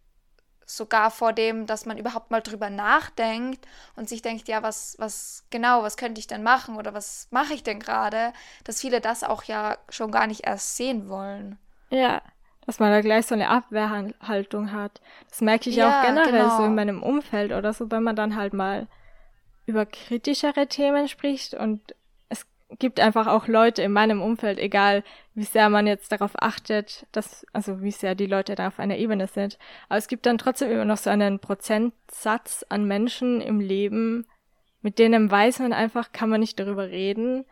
sogar vor dem, dass man überhaupt mal drüber nachdenkt und sich denkt, ja, was, was genau, was könnte ich denn machen oder was mache ich denn gerade, dass viele das auch ja schon gar nicht erst sehen wollen. Ja, dass man da gleich so eine Abwehrhaltung hat. Das merke ich ja, auch generell genau. so in meinem Umfeld oder so, wenn man dann halt mal über kritischere Themen spricht und gibt einfach auch Leute in meinem Umfeld, egal wie sehr man jetzt darauf achtet, dass, also wie sehr die Leute da auf einer Ebene sind. Aber es gibt dann trotzdem immer noch so einen Prozentsatz an Menschen im Leben, mit denen weiß man einfach, kann man nicht darüber reden,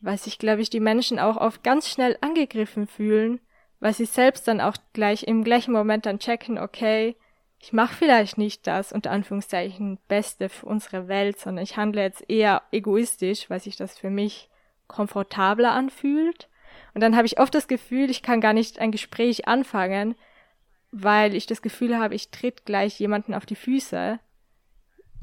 weil sich, glaube ich, die Menschen auch oft ganz schnell angegriffen fühlen, weil sie selbst dann auch gleich im gleichen Moment dann checken, okay, ich mache vielleicht nicht das unter Anführungszeichen Beste für unsere Welt, sondern ich handle jetzt eher egoistisch, weil sich das für mich komfortabler anfühlt. Und dann habe ich oft das Gefühl, ich kann gar nicht ein Gespräch anfangen, weil ich das Gefühl habe, ich tritt gleich jemanden auf die Füße.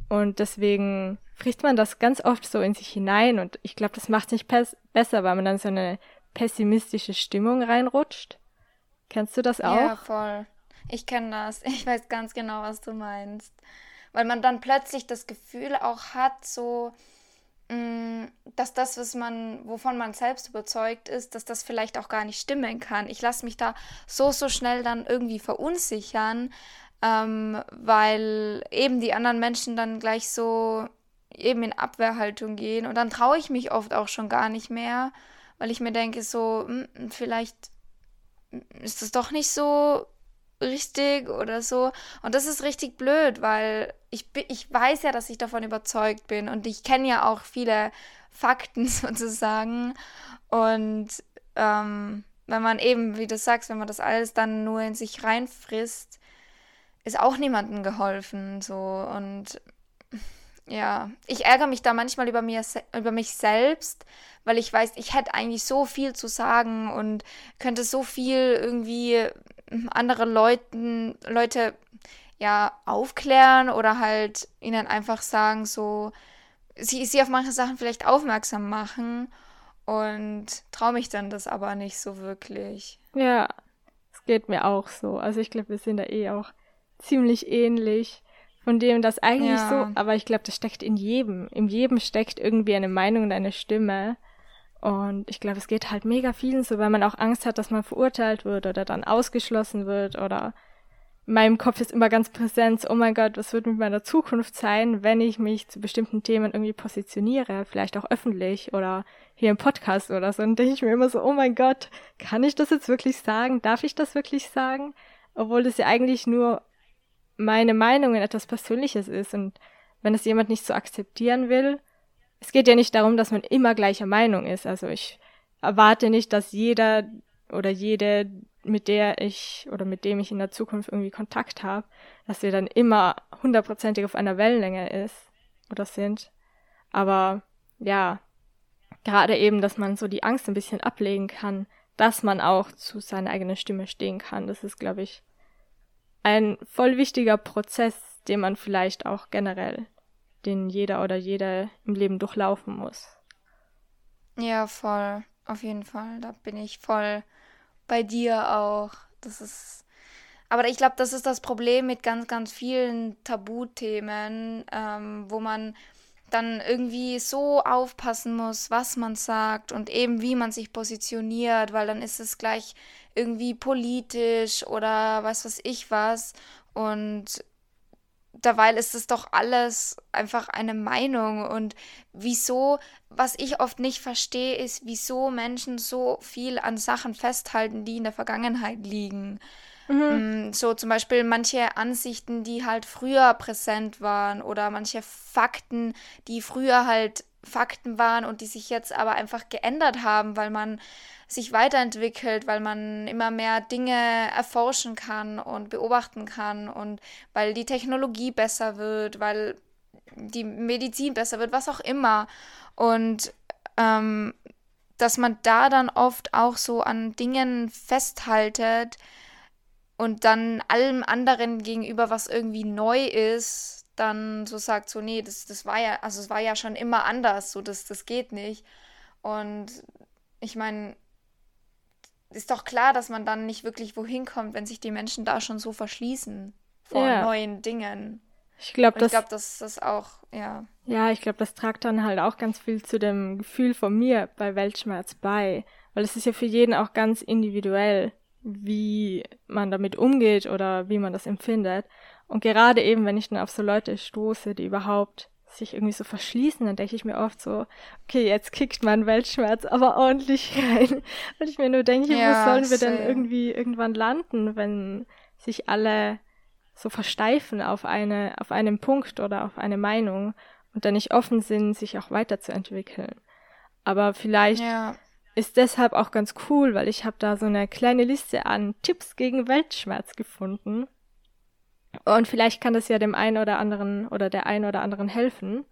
Und deswegen frisst man das ganz oft so in sich hinein und ich glaube, das macht es nicht besser, weil man dann so eine pessimistische Stimmung reinrutscht. Kennst du das auch? Ja, voll. Ich kenne das. Ich weiß ganz genau, was du meinst. Weil man dann plötzlich das Gefühl auch hat, so, dass das, was man, wovon man selbst überzeugt ist, dass das vielleicht auch gar nicht stimmen kann. Ich lasse mich da so, so schnell dann irgendwie verunsichern, ähm, weil eben die anderen Menschen dann gleich so eben in Abwehrhaltung gehen und dann traue ich mich oft auch schon gar nicht mehr, weil ich mir denke, so, mh, hm, vielleicht ist das doch nicht so richtig oder so. Und das ist richtig blöd, weil ich, ich weiß ja, dass ich davon überzeugt bin und ich kenne ja auch viele Fakten *laughs* sozusagen. Und ähm, wenn man eben, wie du sagst, wenn man das alles dann nur in sich reinfrisst, ist auch niemandem geholfen. So und ja, ich ärgere mich da manchmal über, mir, über mich selbst, weil ich weiß, ich hätte eigentlich so viel zu sagen und könnte so viel irgendwie andere Leuten, Leute ja aufklären oder halt ihnen einfach sagen, so, sie, sie auf manche Sachen vielleicht aufmerksam machen und traue mich dann das aber nicht so wirklich. Ja, es geht mir auch so. Also ich glaube, wir sind da eh auch ziemlich ähnlich von dem das eigentlich ja. so, aber ich glaube, das steckt in jedem. In jedem steckt irgendwie eine Meinung und eine Stimme. Und ich glaube, es geht halt mega vielen so, weil man auch Angst hat, dass man verurteilt wird oder dann ausgeschlossen wird oder in meinem Kopf ist immer ganz präsent, oh mein Gott, was wird mit meiner Zukunft sein, wenn ich mich zu bestimmten Themen irgendwie positioniere, vielleicht auch öffentlich oder hier im Podcast oder so. Und denke ich mir immer so, oh mein Gott, kann ich das jetzt wirklich sagen? Darf ich das wirklich sagen? Obwohl das ja eigentlich nur meine Meinung in etwas Persönliches ist und wenn es jemand nicht so akzeptieren will, es geht ja nicht darum, dass man immer gleicher Meinung ist. Also ich erwarte nicht, dass jeder oder jede, mit der ich oder mit dem ich in der Zukunft irgendwie Kontakt habe, dass wir dann immer hundertprozentig auf einer Wellenlänge ist oder sind. Aber ja, gerade eben, dass man so die Angst ein bisschen ablegen kann, dass man auch zu seiner eigenen Stimme stehen kann. Das ist, glaube ich, ein voll wichtiger Prozess, den man vielleicht auch generell, den jeder oder jede im Leben durchlaufen muss. Ja, voll. Auf jeden Fall. Da bin ich voll bei dir auch. Das ist. Aber ich glaube, das ist das Problem mit ganz, ganz vielen Tabuthemen, ähm, wo man dann irgendwie so aufpassen muss, was man sagt und eben wie man sich positioniert, weil dann ist es gleich irgendwie politisch oder was weiß ich was. Und derweil ist es doch alles einfach eine Meinung. Und wieso, was ich oft nicht verstehe, ist, wieso Menschen so viel an Sachen festhalten, die in der Vergangenheit liegen. Mhm. Mm, so zum Beispiel manche Ansichten, die halt früher präsent waren oder manche Fakten, die früher halt Fakten waren und die sich jetzt aber einfach geändert haben, weil man sich weiterentwickelt, weil man immer mehr Dinge erforschen kann und beobachten kann und weil die Technologie besser wird, weil die Medizin besser wird, was auch immer. Und ähm, dass man da dann oft auch so an Dingen festhaltet und dann allem anderen gegenüber, was irgendwie neu ist, dann so sagt, so, nee, das, das war ja, also es war ja schon immer anders, so, das, das geht nicht. Und ich meine, ist doch klar, dass man dann nicht wirklich wohin kommt, wenn sich die Menschen da schon so verschließen vor ja. neuen Dingen. Ich glaube, das, glaub, das ist auch, ja. Ja, ich glaube, das tragt dann halt auch ganz viel zu dem Gefühl von mir bei Weltschmerz bei. Weil es ist ja für jeden auch ganz individuell, wie man damit umgeht oder wie man das empfindet. Und gerade eben, wenn ich dann auf so Leute stoße, die überhaupt sich irgendwie so verschließen, dann denke ich mir oft so, okay, jetzt kickt mein Weltschmerz aber ordentlich *laughs* rein. Und ich mir nur denke, ja, wo sollen wir denn irgendwie irgendwann landen, wenn sich alle so versteifen auf eine, auf einen Punkt oder auf eine Meinung und dann nicht offen sind, sich auch weiterzuentwickeln. Aber vielleicht ja. ist deshalb auch ganz cool, weil ich habe da so eine kleine Liste an Tipps gegen Weltschmerz gefunden und vielleicht kann das ja dem einen oder anderen oder der einen oder anderen helfen.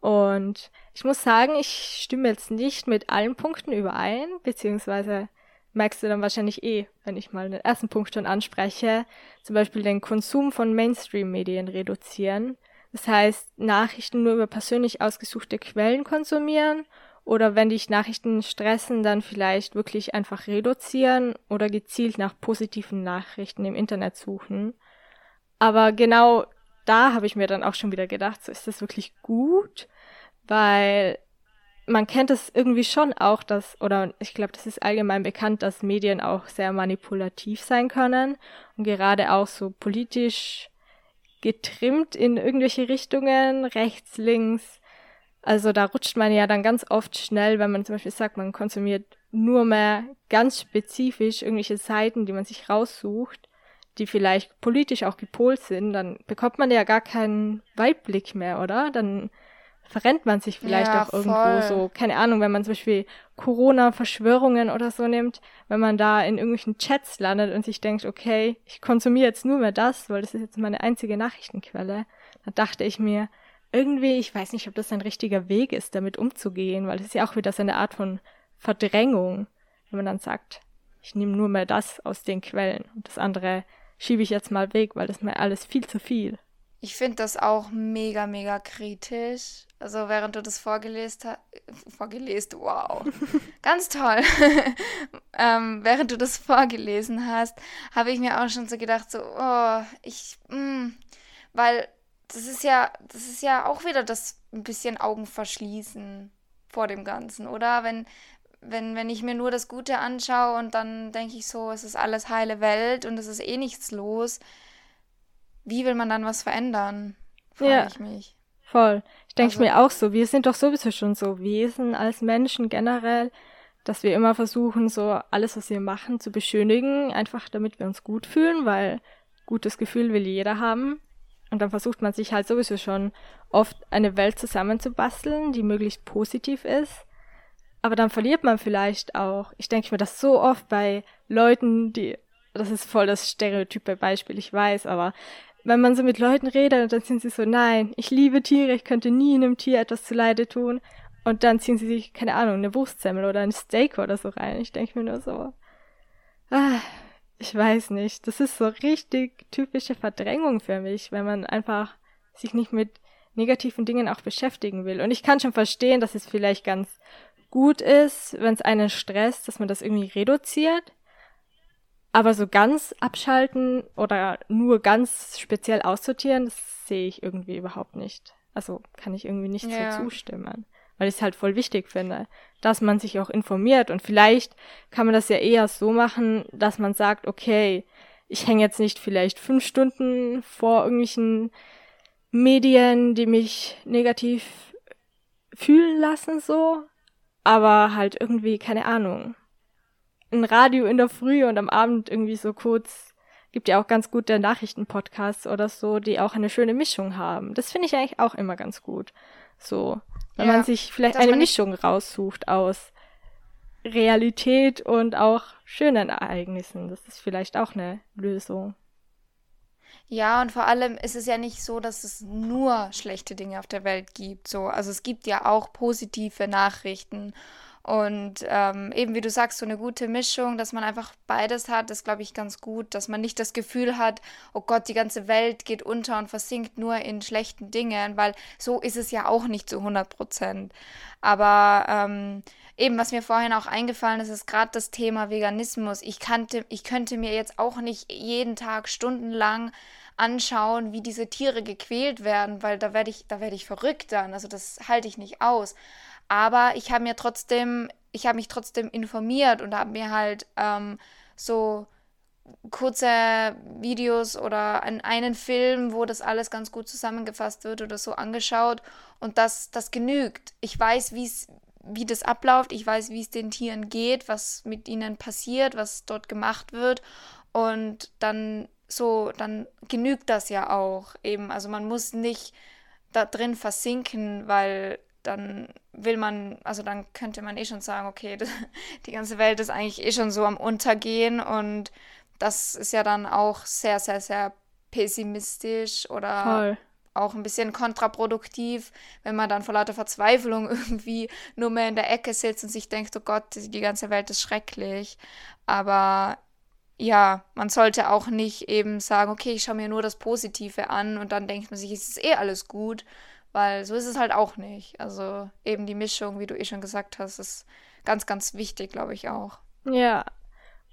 Und ich muss sagen, ich stimme jetzt nicht mit allen Punkten überein, beziehungsweise merkst du dann wahrscheinlich eh, wenn ich mal den ersten Punkt schon anspreche, zum Beispiel den Konsum von Mainstream-Medien reduzieren. Das heißt, Nachrichten nur über persönlich ausgesuchte Quellen konsumieren oder wenn dich Nachrichten stressen, dann vielleicht wirklich einfach reduzieren oder gezielt nach positiven Nachrichten im Internet suchen. Aber genau da habe ich mir dann auch schon wieder gedacht, so ist das wirklich gut, weil man kennt es irgendwie schon auch, dass, oder ich glaube, das ist allgemein bekannt, dass Medien auch sehr manipulativ sein können und gerade auch so politisch getrimmt in irgendwelche Richtungen, rechts, links. Also da rutscht man ja dann ganz oft schnell, wenn man zum Beispiel sagt, man konsumiert nur mehr ganz spezifisch irgendwelche Seiten, die man sich raussucht, die vielleicht politisch auch gepolt sind, dann bekommt man ja gar keinen Weitblick mehr, oder? Dann verrennt man sich vielleicht ja, auch irgendwo voll. so. Keine Ahnung, wenn man zum Beispiel Corona-Verschwörungen oder so nimmt, wenn man da in irgendwelchen Chats landet und sich denkt, okay, ich konsumiere jetzt nur mehr das, weil das ist jetzt meine einzige Nachrichtenquelle, dann dachte ich mir, irgendwie, ich weiß nicht, ob das ein richtiger Weg ist, damit umzugehen, weil es ist ja auch wieder so eine Art von Verdrängung, wenn man dann sagt, ich nehme nur mehr das aus den Quellen und das andere schiebe ich jetzt mal weg, weil das mir alles viel zu viel. Ich finde das auch mega, mega kritisch. Also während du das vorgelesen hast, vorgelesen, wow, *laughs* ganz toll. *laughs* ähm, während du das vorgelesen hast, habe ich mir auch schon so gedacht, so, oh, ich, mh, mm, weil das ist ja, das ist ja auch wieder das ein bisschen Augen verschließen vor dem Ganzen, oder? Wenn, wenn, wenn ich mir nur das Gute anschaue und dann denke ich so, es ist alles heile Welt und es ist eh nichts los, wie will man dann was verändern? Frage ja, ich mich. Voll. Ich denke also, mir auch so, wir sind doch sowieso schon so Wesen als Menschen generell, dass wir immer versuchen, so alles, was wir machen, zu beschönigen, einfach damit wir uns gut fühlen, weil gutes Gefühl will jeder haben. Und dann versucht man sich halt sowieso schon oft eine Welt zusammenzubasteln, die möglichst positiv ist. Aber dann verliert man vielleicht auch, ich denke mir das so oft bei Leuten, die, das ist voll das stereotype Beispiel, ich weiß, aber wenn man so mit Leuten redet, dann sind sie so, nein, ich liebe Tiere, ich könnte nie einem Tier etwas zuleide tun. Und dann ziehen sie sich, keine Ahnung, eine Wurstsemmel oder ein Steak oder so rein. Ich denke mir nur so, ah, ich weiß nicht. Das ist so richtig typische Verdrängung für mich, wenn man einfach sich nicht mit negativen Dingen auch beschäftigen will. Und ich kann schon verstehen, dass es vielleicht ganz gut ist, wenn es einen stresst, dass man das irgendwie reduziert. Aber so ganz abschalten oder nur ganz speziell aussortieren, das sehe ich irgendwie überhaupt nicht. Also kann ich irgendwie nicht ja. so zustimmen. Weil ich es halt voll wichtig finde, dass man sich auch informiert. Und vielleicht kann man das ja eher so machen, dass man sagt, okay, ich hänge jetzt nicht vielleicht fünf Stunden vor irgendwelchen Medien, die mich negativ fühlen lassen, so. Aber halt irgendwie, keine Ahnung, ein Radio in der Früh und am Abend irgendwie so kurz. Gibt ja auch ganz gute Nachrichtenpodcasts oder so, die auch eine schöne Mischung haben. Das finde ich eigentlich auch immer ganz gut. So, wenn ja, man sich vielleicht eine Mischung raussucht aus Realität und auch schönen Ereignissen. Das ist vielleicht auch eine Lösung. Ja, und vor allem ist es ja nicht so, dass es nur schlechte Dinge auf der Welt gibt. So, also es gibt ja auch positive Nachrichten und ähm, eben wie du sagst, so eine gute Mischung, dass man einfach beides hat, ist, glaube ich, ganz gut, dass man nicht das Gefühl hat, oh Gott, die ganze Welt geht unter und versinkt nur in schlechten Dingen, weil so ist es ja auch nicht zu 100 Prozent. Aber ähm, eben, was mir vorhin auch eingefallen ist, ist gerade das Thema Veganismus. Ich, kannte, ich könnte mir jetzt auch nicht jeden Tag stundenlang anschauen, wie diese Tiere gequält werden, weil da werde ich, da werde ich verrückt dann. Also das halte ich nicht aus. Aber ich habe mir trotzdem, ich habe mich trotzdem informiert und habe mir halt ähm, so kurze Videos oder einen Film, wo das alles ganz gut zusammengefasst wird oder so angeschaut und das, das genügt. Ich weiß, wie's, wie das abläuft, ich weiß, wie es den Tieren geht, was mit ihnen passiert, was dort gemacht wird und dann so, dann genügt das ja auch eben. Also man muss nicht da drin versinken, weil dann will man, also dann könnte man eh schon sagen, okay, *laughs* die ganze Welt ist eigentlich eh schon so am Untergehen und das ist ja dann auch sehr, sehr, sehr pessimistisch oder Voll. auch ein bisschen kontraproduktiv, wenn man dann vor lauter Verzweiflung *laughs* irgendwie nur mehr in der Ecke sitzt und sich denkt, oh Gott, die ganze Welt ist schrecklich. Aber ja, man sollte auch nicht eben sagen, okay, ich schaue mir nur das Positive an und dann denkt man sich, es ist eh alles gut, weil so ist es halt auch nicht. Also eben die Mischung, wie du eh schon gesagt hast, ist ganz, ganz wichtig, glaube ich auch. Ja.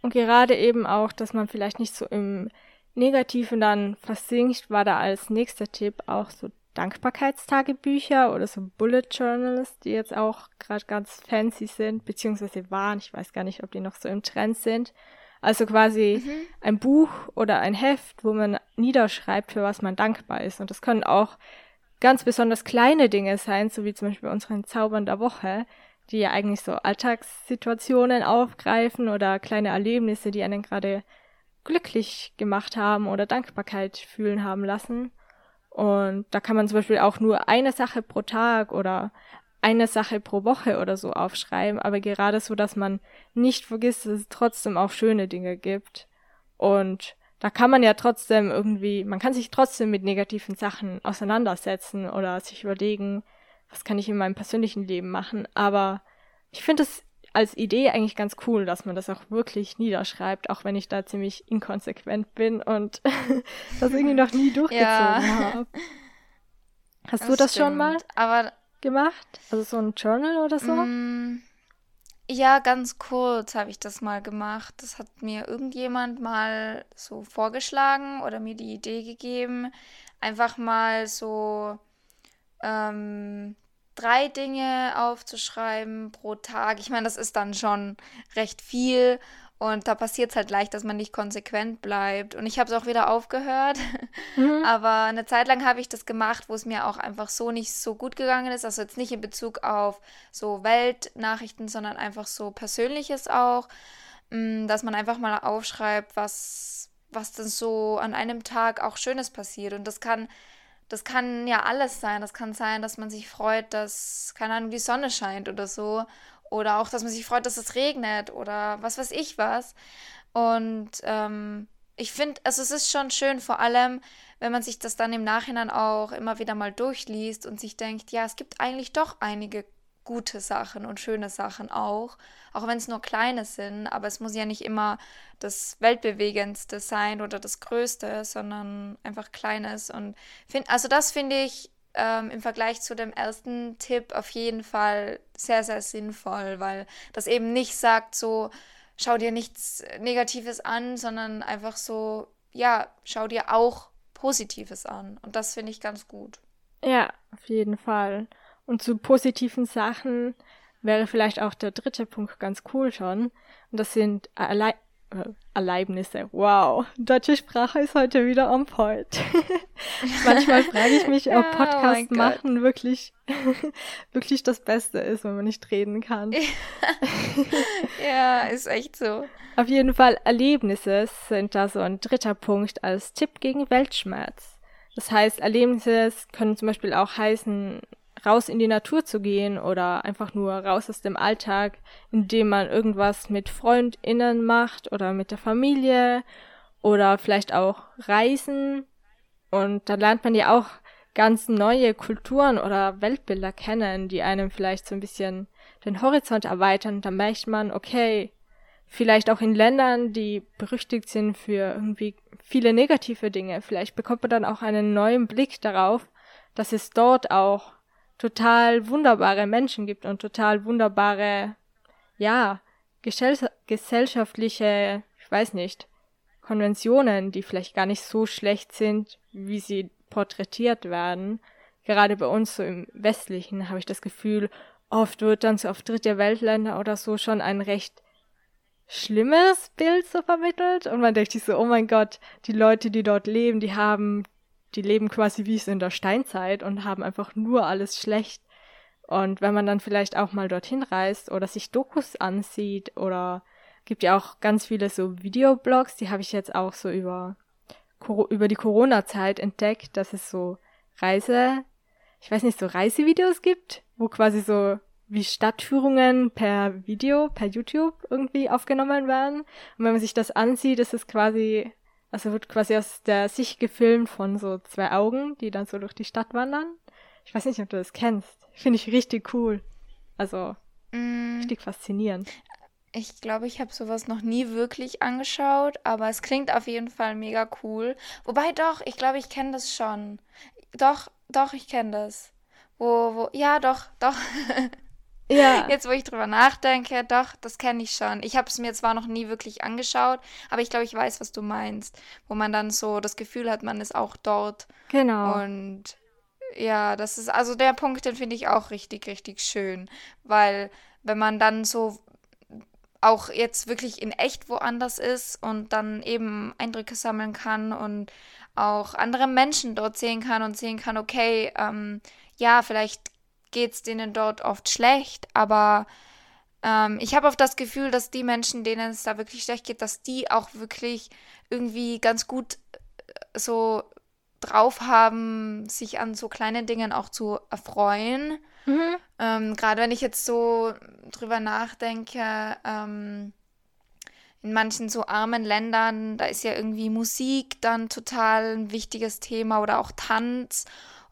Und gerade eben auch, dass man vielleicht nicht so im Negativen dann versinkt, war da als nächster Tipp auch so Dankbarkeitstagebücher oder so Bullet Journals, die jetzt auch gerade ganz fancy sind, beziehungsweise waren. Ich weiß gar nicht, ob die noch so im Trend sind. Also quasi mhm. ein Buch oder ein Heft, wo man niederschreibt, für was man dankbar ist. Und das können auch ganz besonders kleine Dinge sein, so wie zum Beispiel unseren Zaubern der Woche, die ja eigentlich so Alltagssituationen aufgreifen oder kleine Erlebnisse, die einen gerade glücklich gemacht haben oder Dankbarkeit fühlen haben lassen. Und da kann man zum Beispiel auch nur eine Sache pro Tag oder eine Sache pro Woche oder so aufschreiben, aber gerade so, dass man nicht vergisst, dass es trotzdem auch schöne Dinge gibt. Und da kann man ja trotzdem irgendwie, man kann sich trotzdem mit negativen Sachen auseinandersetzen oder sich überlegen, was kann ich in meinem persönlichen Leben machen. Aber ich finde es als Idee eigentlich ganz cool, dass man das auch wirklich niederschreibt, auch wenn ich da ziemlich inkonsequent bin und *laughs* das irgendwie noch nie durchgezogen ja. habe. Hast das du das stimmt. schon mal Aber, gemacht? Also so ein Journal oder so? Mm, ja, ganz kurz habe ich das mal gemacht. Das hat mir irgendjemand mal so vorgeschlagen oder mir die Idee gegeben, einfach mal so ähm, drei Dinge aufzuschreiben pro Tag. Ich meine, das ist dann schon recht viel und da passiert es halt leicht, dass man nicht konsequent bleibt. Und ich habe es auch wieder aufgehört. *laughs* Mhm. Aber eine Zeit lang habe ich das gemacht, wo es mir auch einfach so nicht so gut gegangen ist. Also jetzt nicht in Bezug auf so Weltnachrichten, sondern einfach so Persönliches auch. Mm, dass man einfach mal aufschreibt, was, was denn so an einem Tag auch Schönes passiert. Und das kann das kann ja alles sein. Das kann sein, dass man sich freut, dass, keine Ahnung, die Sonne scheint oder so. Oder auch, dass man sich freut, dass es regnet oder was weiß ich was. Und ähm, ich finde, also es ist schon schön, vor allem, wenn man sich das dann im Nachhinein auch immer wieder mal durchliest und sich denkt, ja, es gibt eigentlich doch einige gute Sachen und schöne Sachen auch, auch wenn es nur kleine sind, aber es muss ja nicht immer das weltbewegendste sein oder das größte, sondern einfach kleines und find, also das finde ich ähm, im Vergleich zu dem ersten Tipp auf jeden Fall sehr, sehr sinnvoll, weil das eben nicht sagt so, schau dir nichts Negatives an, sondern einfach so, ja, schau dir auch Positives an und das finde ich ganz gut. Ja, auf jeden Fall. Und zu positiven Sachen wäre vielleicht auch der dritte Punkt ganz cool schon. Und das sind Erle äh, Erleibnisse. Wow, deutsche Sprache ist heute wieder on point. *laughs* Manchmal frage ich mich, ob Podcast *laughs* oh machen wirklich, *laughs* wirklich das Beste ist, wenn man nicht reden kann. ja, ist echt so. Auf jeden Fall Erlebnisse sind da so ein dritter Punkt als Tipp gegen Weltschmerz. Das heißt, Erlebnisse können zum Beispiel auch heißen, raus in die Natur zu gehen oder einfach nur raus aus dem Alltag, indem man irgendwas mit FreundInnen macht oder mit der Familie oder vielleicht auch Reisen. Und da lernt man ja auch ganz neue Kulturen oder Weltbilder kennen, die einem vielleicht so ein bisschen den Horizont erweitern. Da merkt man, okay, vielleicht auch in Ländern, die berüchtigt sind für irgendwie viele negative Dinge, vielleicht bekommt man dann auch einen neuen Blick darauf, dass es dort auch total wunderbare Menschen gibt und total wunderbare, ja, gesellschaftliche, ich weiß nicht, Konventionen, die vielleicht gar nicht so schlecht sind, wie sie porträtiert werden. Gerade bei uns so im Westlichen habe ich das Gefühl, oft wird dann so auf dritte Weltländer oder so schon ein recht schlimmes Bild so vermittelt und man denkt sich so, oh mein Gott, die Leute, die dort leben, die haben die leben quasi wie es in der Steinzeit und haben einfach nur alles schlecht. Und wenn man dann vielleicht auch mal dorthin reist oder sich Dokus ansieht oder gibt ja auch ganz viele so Videoblogs, die habe ich jetzt auch so über, über die Corona-Zeit entdeckt, dass es so Reise, ich weiß nicht, so Reisevideos gibt, wo quasi so wie Stadtführungen per Video, per YouTube irgendwie aufgenommen werden. Und wenn man sich das ansieht, ist es quasi also wird quasi aus der Sicht gefilmt von so zwei Augen, die dann so durch die Stadt wandern. Ich weiß nicht, ob du das kennst. Finde ich richtig cool. Also mm. richtig faszinierend. Ich glaube, ich habe sowas noch nie wirklich angeschaut, aber es klingt auf jeden Fall mega cool. Wobei doch, ich glaube, ich kenne das schon. Doch, doch, ich kenne das. Wo, wo, ja, doch, doch. *laughs* Ja. *laughs* Jetzt, wo ich drüber nachdenke, doch, das kenne ich schon. Ich habe es mir zwar noch nie wirklich angeschaut, aber ich glaube, ich weiß, was du meinst. Wo man dann so das Gefühl hat, man ist auch dort. Genau. Und ja, das ist, also der Punkt, den finde ich auch richtig, richtig schön. Weil, wenn man dann so auch jetzt wirklich in echt woanders ist und dann eben Eindrücke sammeln kann und auch andere Menschen dort sehen kann und sehen kann, okay, ähm, ja, vielleicht geht es denen dort oft schlecht, aber ähm, ich habe auch das Gefühl, dass die Menschen, denen es da wirklich schlecht geht, dass die auch wirklich irgendwie ganz gut äh, so drauf haben, sich an so kleinen Dingen auch zu erfreuen. Mhm. Ähm, Gerade wenn ich jetzt so drüber nachdenke, ähm, in manchen so armen Ländern, da ist ja irgendwie Musik dann total ein wichtiges Thema oder auch Tanz.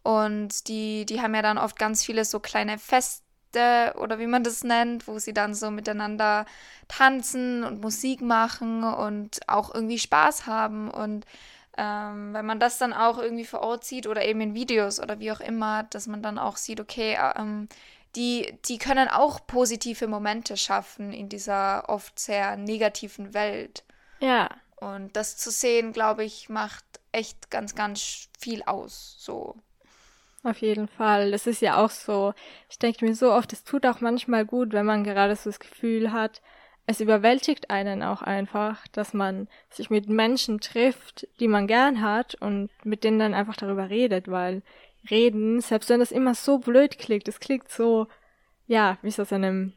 Und die, die haben ja dann oft ganz viele so kleine Feste oder wie man das nennt, wo sie dann so miteinander tanzen und Musik machen und auch irgendwie Spaß haben. Und ähm, wenn man das dann auch irgendwie vor Ort sieht oder eben in Videos oder wie auch immer, dass man dann auch sieht, okay, ähm, die, die können auch positive Momente schaffen in dieser oft sehr negativen Welt. Ja. Und das zu sehen, glaube ich, macht echt ganz, ganz viel aus. So. Auf jeden Fall. Das ist ja auch so. Ich denke mir so oft, es tut auch manchmal gut, wenn man gerade so das Gefühl hat, es überwältigt einen auch einfach, dass man sich mit Menschen trifft, die man gern hat und mit denen dann einfach darüber redet, weil reden, selbst wenn das immer so blöd klingt, es klingt so, ja, wie das in einem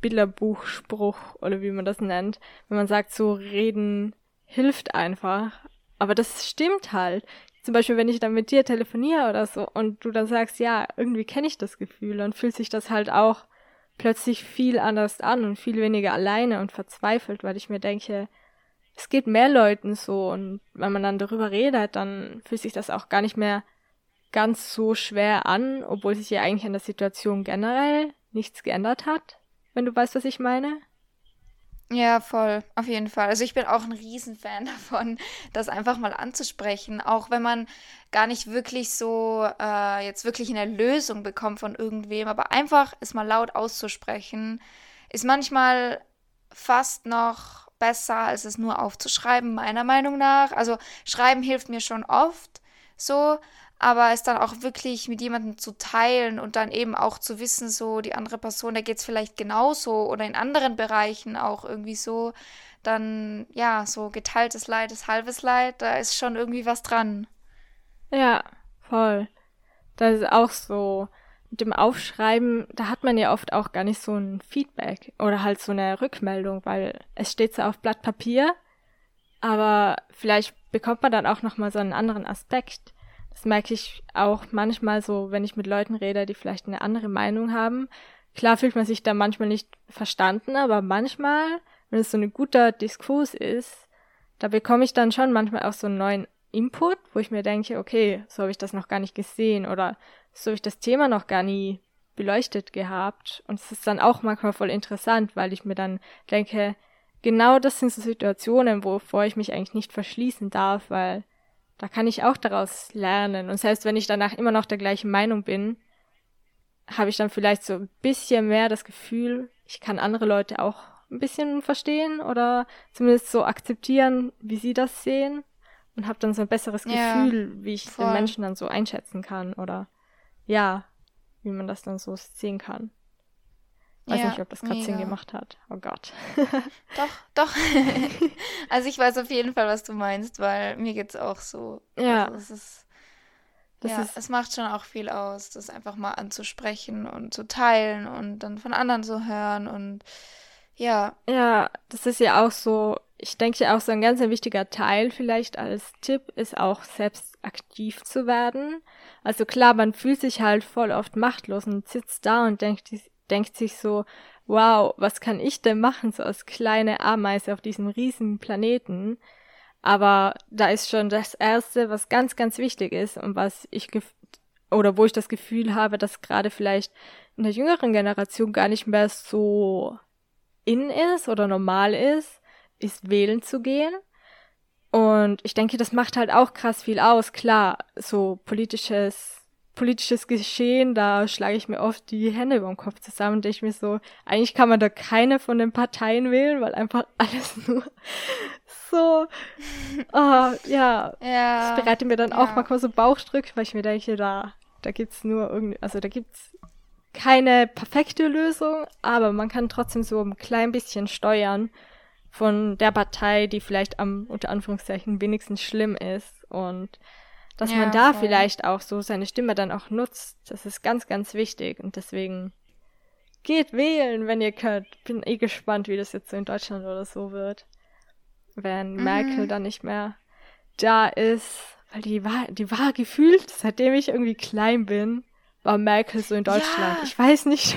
Bilderbuchspruch oder wie man das nennt, wenn man sagt, so reden hilft einfach. Aber das stimmt halt. Zum Beispiel, wenn ich dann mit dir telefoniere oder so und du dann sagst, ja, irgendwie kenne ich das Gefühl, dann fühlt sich das halt auch plötzlich viel anders an und viel weniger alleine und verzweifelt, weil ich mir denke, es geht mehr Leuten so und wenn man dann darüber redet, dann fühlt sich das auch gar nicht mehr ganz so schwer an, obwohl sich ja eigentlich an der Situation generell nichts geändert hat, wenn du weißt, was ich meine. Ja, voll, auf jeden Fall. Also ich bin auch ein Riesenfan *laughs* davon, das einfach mal anzusprechen, auch wenn man gar nicht wirklich so äh, jetzt wirklich eine Lösung bekommt von irgendwem, aber einfach es mal laut auszusprechen, ist manchmal fast noch besser, als es nur aufzuschreiben, meiner Meinung nach. Also schreiben hilft mir schon oft so, aber es dann auch wirklich mit jemandem zu teilen und dann eben auch zu wissen, so die andere Person, da geht es vielleicht genauso oder in anderen Bereichen auch irgendwie so, dann ja, so geteiltes Leid ist halbes Leid, da ist schon irgendwie was dran. Ja, voll. Das ist auch so. Mit dem Aufschreiben, da hat man ja oft auch gar nicht so ein Feedback oder halt so eine Rückmeldung, weil es steht so auf Blatt Papier, aber vielleicht bekommt man dann auch nochmal so einen anderen Aspekt. Das merke ich auch manchmal so, wenn ich mit Leuten rede, die vielleicht eine andere Meinung haben. Klar fühlt man sich da manchmal nicht verstanden, aber manchmal, wenn es so ein guter Diskurs ist, da bekomme ich dann schon manchmal auch so einen neuen Input, wo ich mir denke, okay, so habe ich das noch gar nicht gesehen oder so habe ich das Thema noch gar nie beleuchtet gehabt. Und es ist dann auch manchmal voll interessant, weil ich mir dann denke, genau das sind so Situationen, wovor ich mich eigentlich nicht verschließen darf, weil da kann ich auch daraus lernen. Und selbst wenn ich danach immer noch der gleichen Meinung bin, habe ich dann vielleicht so ein bisschen mehr das Gefühl, ich kann andere Leute auch ein bisschen verstehen oder zumindest so akzeptieren, wie sie das sehen und habe dann so ein besseres ja, Gefühl, wie ich voll. den Menschen dann so einschätzen kann oder ja, wie man das dann so sehen kann. Weiß ja, nicht, ob das gerade Sinn gemacht hat. Oh Gott. *laughs* doch, doch. *laughs* also ich weiß auf jeden Fall, was du meinst, weil mir geht's auch so. Ja. Also es ist, das ja, ist, es macht schon auch viel aus, das einfach mal anzusprechen und zu teilen und dann von anderen zu hören und ja. Ja, das ist ja auch so, ich denke ja auch so ein ganz ein wichtiger Teil vielleicht als Tipp ist auch selbst aktiv zu werden. Also klar, man fühlt sich halt voll oft machtlos und sitzt da und denkt, denkt sich so, wow, was kann ich denn machen, so als kleine Ameise auf diesem riesen Planeten? Aber da ist schon das Erste, was ganz, ganz wichtig ist und was ich oder wo ich das Gefühl habe, dass gerade vielleicht in der jüngeren Generation gar nicht mehr so in ist oder normal ist, ist wählen zu gehen. Und ich denke, das macht halt auch krass viel aus. Klar, so politisches politisches Geschehen, da schlage ich mir oft die Hände über den Kopf zusammen und denke mir so, eigentlich kann man da keine von den Parteien wählen, weil einfach *laughs* alles nur so, oh, ja, ja das bereitet mir dann ja. auch manchmal so Bauchdrück, weil ich mir denke, da, da gibt's nur irgendwie, also da gibt's keine perfekte Lösung, aber man kann trotzdem so ein klein bisschen steuern von der Partei, die vielleicht am, unter Anführungszeichen, wenigstens schlimm ist und dass ja, man da voll. vielleicht auch so seine Stimme dann auch nutzt. Das ist ganz, ganz wichtig und deswegen geht wählen, wenn ihr könnt. Bin eh gespannt, wie das jetzt so in Deutschland oder so wird. Wenn mhm. Merkel dann nicht mehr da ist. Weil die war, die war gefühlt, seitdem ich irgendwie klein bin, war Merkel so in Deutschland. Ja. Ich weiß nicht.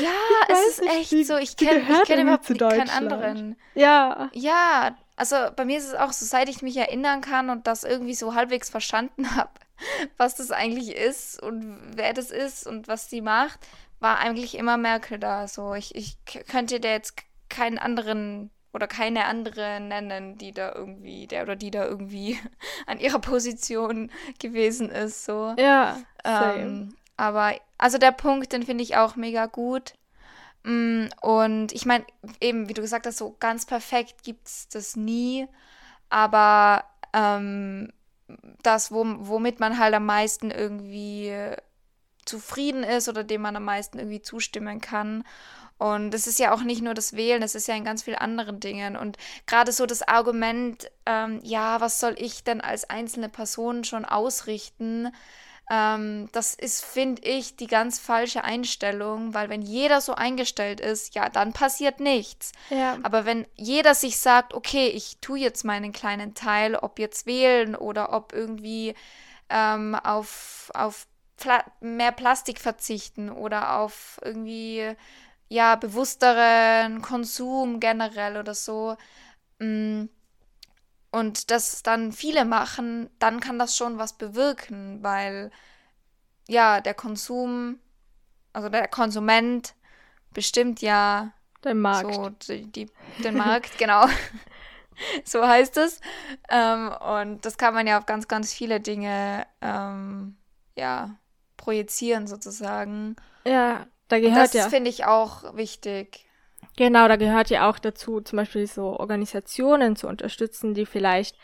Ja, es ist nicht, echt die, so. Ich kenne kenn überhaupt keinen anderen. Ja. Ja, also bei mir ist es auch so, seit ich mich erinnern kann und das irgendwie so halbwegs verstanden *laughs* habe, was das eigentlich ist und wer das ist und was die macht, war eigentlich immer Merkel da. So, ich, ich könnte dir jetzt keinen anderen oder keine andere nennen, die da irgendwie, der oder die da irgendwie *laughs* an ihrer Position gewesen ist. So. Ja. Ähm, aber also der Punkt, den finde ich auch mega gut. Mm, und ich meine, eben, wie du gesagt hast, so ganz perfekt gibt es das nie. Aber ähm, das, wo, womit man halt am meisten irgendwie zufrieden ist oder dem man am meisten irgendwie zustimmen kann. Und es ist ja auch nicht nur das Wählen, es ist ja in ganz vielen anderen Dingen. Und gerade so das Argument, ähm, ja, was soll ich denn als einzelne Person schon ausrichten? Ähm, das ist, finde ich, die ganz falsche Einstellung, weil wenn jeder so eingestellt ist, ja, dann passiert nichts. Ja. Aber wenn jeder sich sagt, okay, ich tue jetzt meinen kleinen Teil, ob jetzt wählen oder ob irgendwie ähm, auf, auf Pla mehr Plastik verzichten oder auf irgendwie ja, bewussteren Konsum generell oder so. Mm, und das dann viele machen, dann kann das schon was bewirken, weil ja, der Konsum, also der Konsument bestimmt ja den Markt. So, die, die, den Markt, *laughs* genau. *laughs* so heißt es. Ähm, und das kann man ja auf ganz, ganz viele Dinge ähm, ja, projizieren sozusagen. Ja, da gehört das ja. Das finde ich auch wichtig. Genau, da gehört ja auch dazu, zum Beispiel so Organisationen zu unterstützen, die vielleicht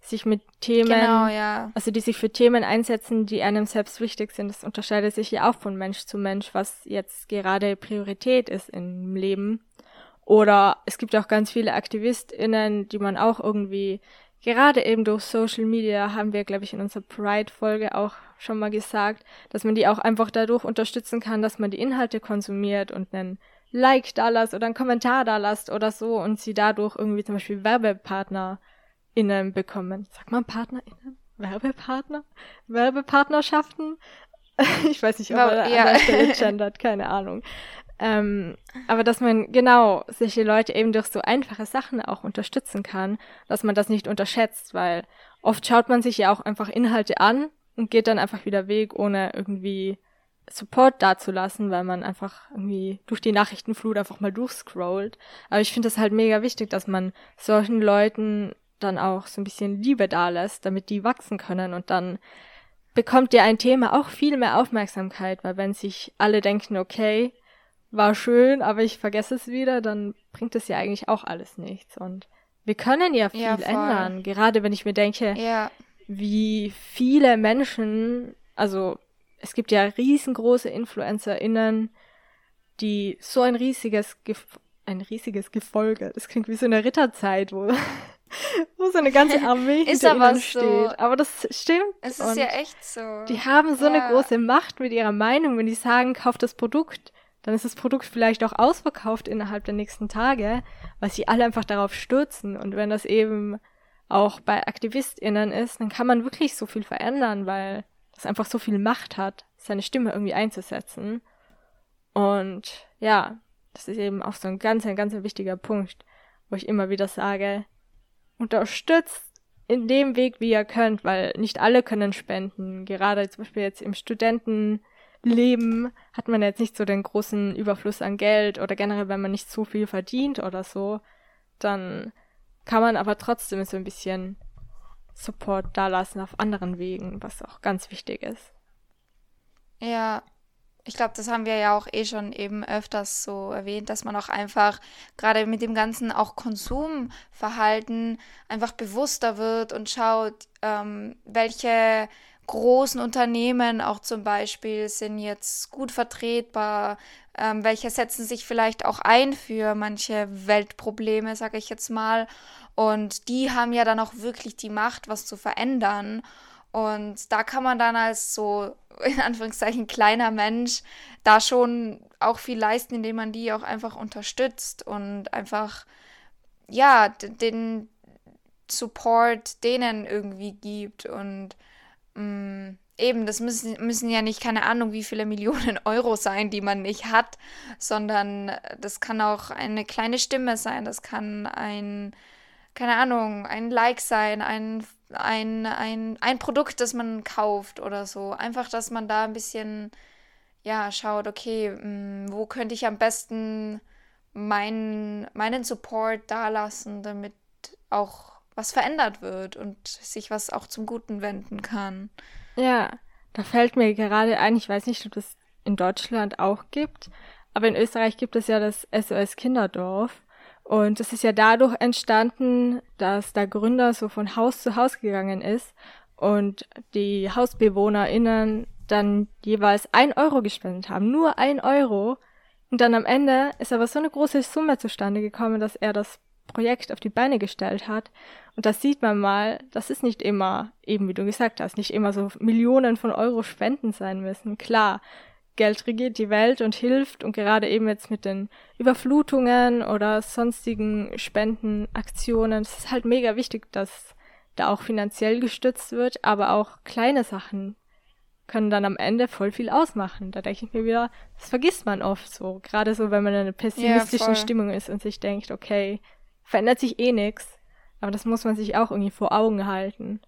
sich mit Themen, genau, ja. also die sich für Themen einsetzen, die einem selbst wichtig sind. Das unterscheidet sich ja auch von Mensch zu Mensch, was jetzt gerade Priorität ist im Leben. Oder es gibt auch ganz viele AktivistInnen, die man auch irgendwie, gerade eben durch Social Media, haben wir, glaube ich, in unserer Pride-Folge auch schon mal gesagt, dass man die auch einfach dadurch unterstützen kann, dass man die Inhalte konsumiert und einen Like da lasst oder einen Kommentar da lasst oder so und sie dadurch irgendwie zum Beispiel WerbepartnerInnen bekommen. Sagt man PartnerInnen? Werbepartner? Werbepartnerschaften? *laughs* ich weiß nicht, ob man ja. an der Stelle gendert, keine Ahnung. Ähm, aber dass man genau solche Leute eben durch so einfache Sachen auch unterstützen kann, dass man das nicht unterschätzt, weil oft schaut man sich ja auch einfach Inhalte an und geht dann einfach wieder weg, ohne irgendwie Support dazulassen, weil man einfach irgendwie durch die Nachrichtenflut einfach mal durchscrollt. Aber ich finde es halt mega wichtig, dass man solchen Leuten dann auch so ein bisschen Liebe dalässt, damit die wachsen können und dann bekommt dir ein Thema auch viel mehr Aufmerksamkeit, weil wenn sich alle denken, okay, war schön, aber ich vergesse es wieder, dann bringt es ja eigentlich auch alles nichts. Und wir können ja viel ja, ändern. Gerade wenn ich mir denke, ja. wie viele Menschen, also es gibt ja riesengroße InfluencerInnen, die so ein riesiges, Gef ein riesiges Gefolge, das klingt wie so eine Ritterzeit, wo, *laughs* wo so eine ganze *laughs* Armee ist hinter ihnen steht. So. Aber das stimmt. Es ist Und ja echt so. Die haben so ja. eine große Macht mit ihrer Meinung, wenn die sagen, kauft das Produkt dann ist das Produkt vielleicht auch ausverkauft innerhalb der nächsten Tage, weil sie alle einfach darauf stürzen. Und wenn das eben auch bei AktivistInnen ist, dann kann man wirklich so viel verändern, weil das einfach so viel Macht hat, seine Stimme irgendwie einzusetzen. Und ja, das ist eben auch so ein ganz, ein ganz wichtiger Punkt, wo ich immer wieder sage, unterstützt in dem Weg, wie ihr könnt, weil nicht alle können spenden. Gerade zum Beispiel jetzt im Studenten, Leben hat man jetzt nicht so den großen Überfluss an Geld oder generell, wenn man nicht so viel verdient oder so, dann kann man aber trotzdem so ein bisschen Support dalassen auf anderen Wegen, was auch ganz wichtig ist. Ja, ich glaube, das haben wir ja auch eh schon eben öfters so erwähnt, dass man auch einfach gerade mit dem ganzen auch Konsumverhalten einfach bewusster wird und schaut, ähm, welche großen Unternehmen auch zum Beispiel sind jetzt gut vertretbar, ähm, welche setzen sich vielleicht auch ein für manche Weltprobleme, sage ich jetzt mal. Und die haben ja dann auch wirklich die Macht, was zu verändern. Und da kann man dann als so, *laughs* in Anführungszeichen, kleiner Mensch da schon auch viel leisten, indem man die auch einfach unterstützt und einfach, ja, den Support denen irgendwie gibt. Und mh, mm, eben, das müssen, müssen ja nicht, keine Ahnung, wie viele Millionen *laughs* Euro sein, die man nicht hat, sondern das kann auch eine kleine Stimme sein, das kann ein, keine Ahnung, ein Like sein, ein ein, ein, ein Produkt, das man kauft oder so. Einfach, dass man da ein bisschen, ja, schaut, okay, hm, wo könnte ich am besten meinen, meinen Support dalassen, damit auch was verändert wird und sich was auch zum Guten wenden kann. Ja, da fällt mir gerade ein, ich weiß nicht, ob das in Deutschland auch gibt, aber in Österreich gibt es ja das SOS Kinderdorf. Und es ist ja dadurch entstanden, dass der Gründer so von Haus zu Haus gegangen ist und die HausbewohnerInnen dann jeweils ein Euro gespendet haben. Nur ein Euro. Und dann am Ende ist aber so eine große Summe zustande gekommen, dass er das Projekt auf die Beine gestellt hat. Und das sieht man mal, das ist nicht immer, eben wie du gesagt hast, nicht immer so Millionen von Euro Spenden sein müssen. Klar, Geld regiert die Welt und hilft und gerade eben jetzt mit den Überflutungen oder sonstigen Spendenaktionen, es ist halt mega wichtig, dass da auch finanziell gestützt wird, aber auch kleine Sachen können dann am Ende voll viel ausmachen. Da denke ich mir wieder, das vergisst man oft so, gerade so, wenn man in einer pessimistischen ja, Stimmung ist und sich denkt, okay, verändert sich eh nix, aber das muss man sich auch irgendwie vor Augen halten.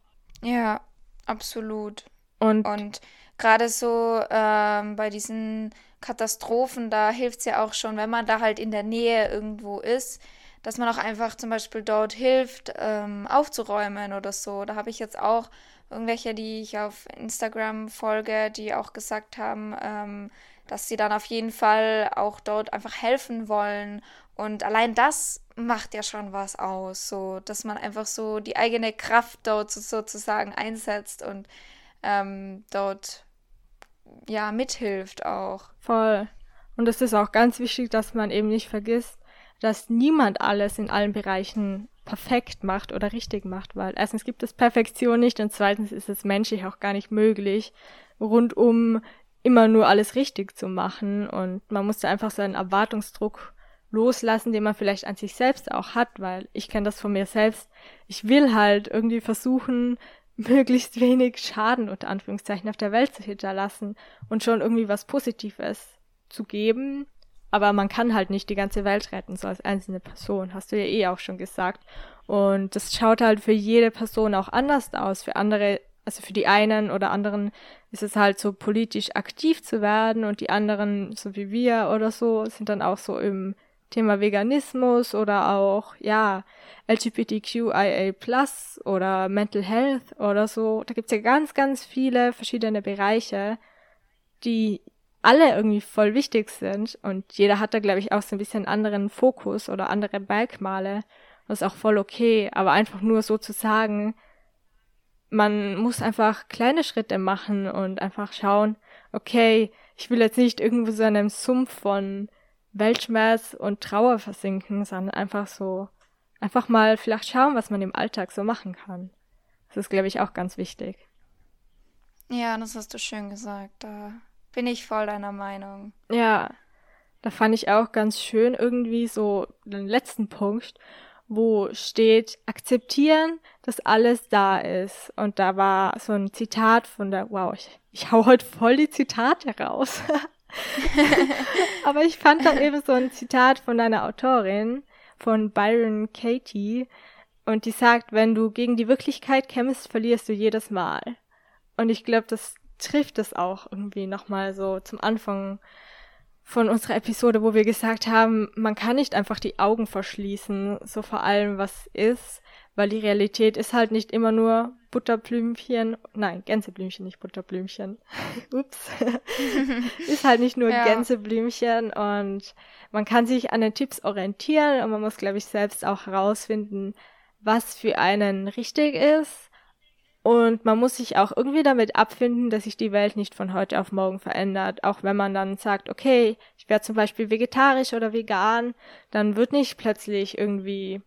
Ja, absolut. Und, und gerade so ähm, bei diesen Katastrophen, da hilft es ja auch schon, wenn man da halt in der Nähe irgendwo ist, dass man auch einfach zum Beispiel dort hilft, ähm, aufzuräumen oder so. Da habe ich jetzt auch irgendwelche, die ich auf Instagram folge, die auch gesagt haben, ähm, dass sie dann auf jeden Fall auch dort einfach helfen wollen. Und allein das macht ja schon was aus, so dass man einfach so die eigene Kraft dort sozusagen einsetzt und ähm, dort ja mithilft auch. Voll. Und es ist auch ganz wichtig, dass man eben nicht vergisst, dass niemand alles in allen Bereichen perfekt macht oder richtig macht, weil erstens gibt es Perfektion nicht und zweitens ist es menschlich auch gar nicht möglich, rundum immer nur alles richtig zu machen und man muss da einfach seinen Erwartungsdruck loslassen, den man vielleicht an sich selbst auch hat, weil ich kenne das von mir selbst. Ich will halt irgendwie versuchen, *laughs* möglichst wenig Schaden unter Anführungszeichen auf der Welt zu hinterlassen und schon irgendwie was Positives zu geben. Aber man kann halt nicht die ganze Welt retten, so als einzelne Person, hast du ja eh auch schon gesagt. Und das schaut halt für jede Person auch anders aus. Für andere, also für die einen oder anderen ist es halt so politisch aktiv zu werden und die anderen, so wie wir oder so, sind dann auch so im Thema Veganismus oder auch, ja, LGBTQIA Plus oder Mental Health oder so. Da gibt's ja ganz, ganz viele verschiedene Bereiche, die alle irgendwie voll wichtig sind und jeder hat da, glaube ich, auch so ein bisschen anderen Fokus oder andere Merkmale. Das ist auch voll okay, aber einfach nur so zu sagen, man muss einfach kleine Schritte machen und einfach schauen, okay, ich will jetzt nicht irgendwo so in einem Sumpf von Weltschmerz und Trauer versinken, sondern einfach so, einfach mal vielleicht schauen, was man im Alltag so machen kann. Das ist, glaube ich, auch ganz wichtig. Ja, das hast du schön gesagt. Da bin ich voll deiner Meinung. Ja, da fand ich auch ganz schön irgendwie so den letzten Punkt, wo steht, akzeptieren, dass alles da ist. Und da war so ein Zitat von der, wow, ich, ich hau heute voll die Zitate raus. *laughs* *laughs* Aber ich fand da eben so ein Zitat von einer Autorin, von Byron Katie, und die sagt, wenn du gegen die Wirklichkeit kämpfst, verlierst du jedes Mal. Und ich glaube, das trifft es auch irgendwie nochmal so zum Anfang von unserer Episode, wo wir gesagt haben, man kann nicht einfach die Augen verschließen, so vor allem was ist, weil die Realität ist halt nicht immer nur Butterblümchen, nein, Gänseblümchen, nicht Butterblümchen. *laughs* Ups. *laughs* ist halt nicht nur ja. Gänseblümchen und man kann sich an den Tipps orientieren und man muss, glaube ich, selbst auch herausfinden, was für einen richtig ist. Und man muss sich auch irgendwie damit abfinden, dass sich die Welt nicht von heute auf morgen verändert. Auch wenn man dann sagt, okay, ich werde zum Beispiel vegetarisch oder vegan, dann wird nicht plötzlich irgendwie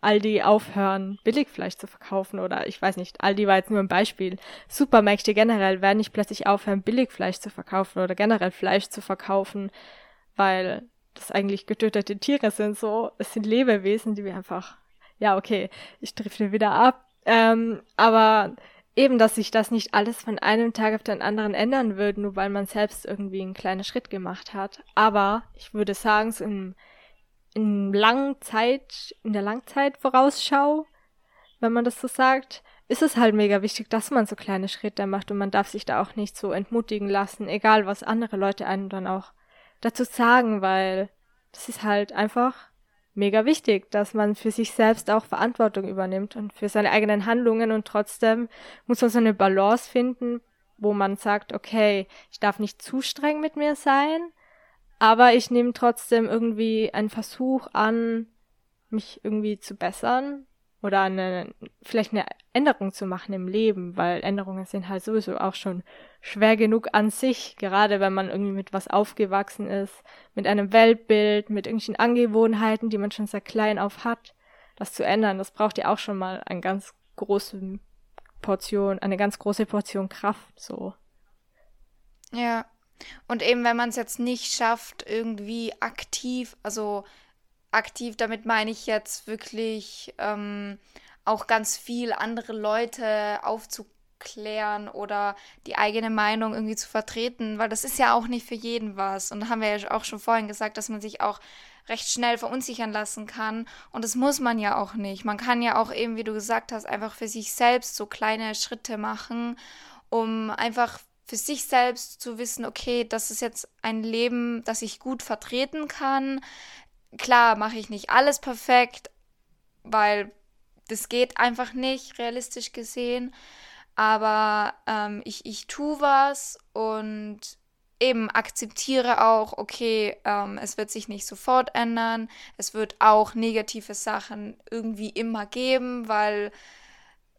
Aldi aufhören, Billigfleisch zu verkaufen oder ich weiß nicht, Aldi war jetzt nur ein Beispiel. Supermärkte generell werden nicht plötzlich aufhören, Billigfleisch zu verkaufen oder generell Fleisch zu verkaufen, weil das eigentlich getötete Tiere sind so. Es sind Lebewesen, die wir einfach, ja okay, ich drifte wieder ab. Ähm, aber eben, dass sich das nicht alles von einem Tag auf den anderen ändern wird, nur weil man selbst irgendwie einen kleinen Schritt gemacht hat. Aber ich würde sagen, so im in Langzeit, in der Langzeitvorausschau, wenn man das so sagt, ist es halt mega wichtig, dass man so kleine Schritte macht und man darf sich da auch nicht so entmutigen lassen, egal was andere Leute einem dann auch dazu sagen, weil das ist halt einfach mega wichtig, dass man für sich selbst auch Verantwortung übernimmt und für seine eigenen Handlungen. Und trotzdem muss man so eine Balance finden, wo man sagt, okay, ich darf nicht zu streng mit mir sein, aber ich nehme trotzdem irgendwie einen Versuch an, mich irgendwie zu bessern oder eine, vielleicht eine Änderung zu machen im Leben, weil Änderungen sind halt sowieso auch schon schwer genug an sich, gerade wenn man irgendwie mit was aufgewachsen ist, mit einem Weltbild, mit irgendwelchen Angewohnheiten, die man schon sehr klein auf hat. Das zu ändern, das braucht ja auch schon mal eine ganz große Portion, eine ganz große Portion Kraft, so. Ja, und eben, wenn man es jetzt nicht schafft, irgendwie aktiv, also aktiv, damit meine ich jetzt wirklich ähm, auch ganz viel andere Leute aufzuklären oder die eigene Meinung irgendwie zu vertreten, weil das ist ja auch nicht für jeden was. Und da haben wir ja auch schon vorhin gesagt, dass man sich auch recht schnell verunsichern lassen kann. Und das muss man ja auch nicht. Man kann ja auch eben, wie du gesagt hast, einfach für sich selbst so kleine Schritte machen, um einfach für sich selbst zu wissen, okay, das ist jetzt ein Leben, das ich gut vertreten kann. Klar, mache ich nicht alles perfekt, weil das geht einfach nicht, realistisch gesehen. Aber ähm, ich, ich tue was und eben akzeptiere auch, okay, ähm, es wird sich nicht sofort ändern. Es wird auch negative Sachen irgendwie immer geben, weil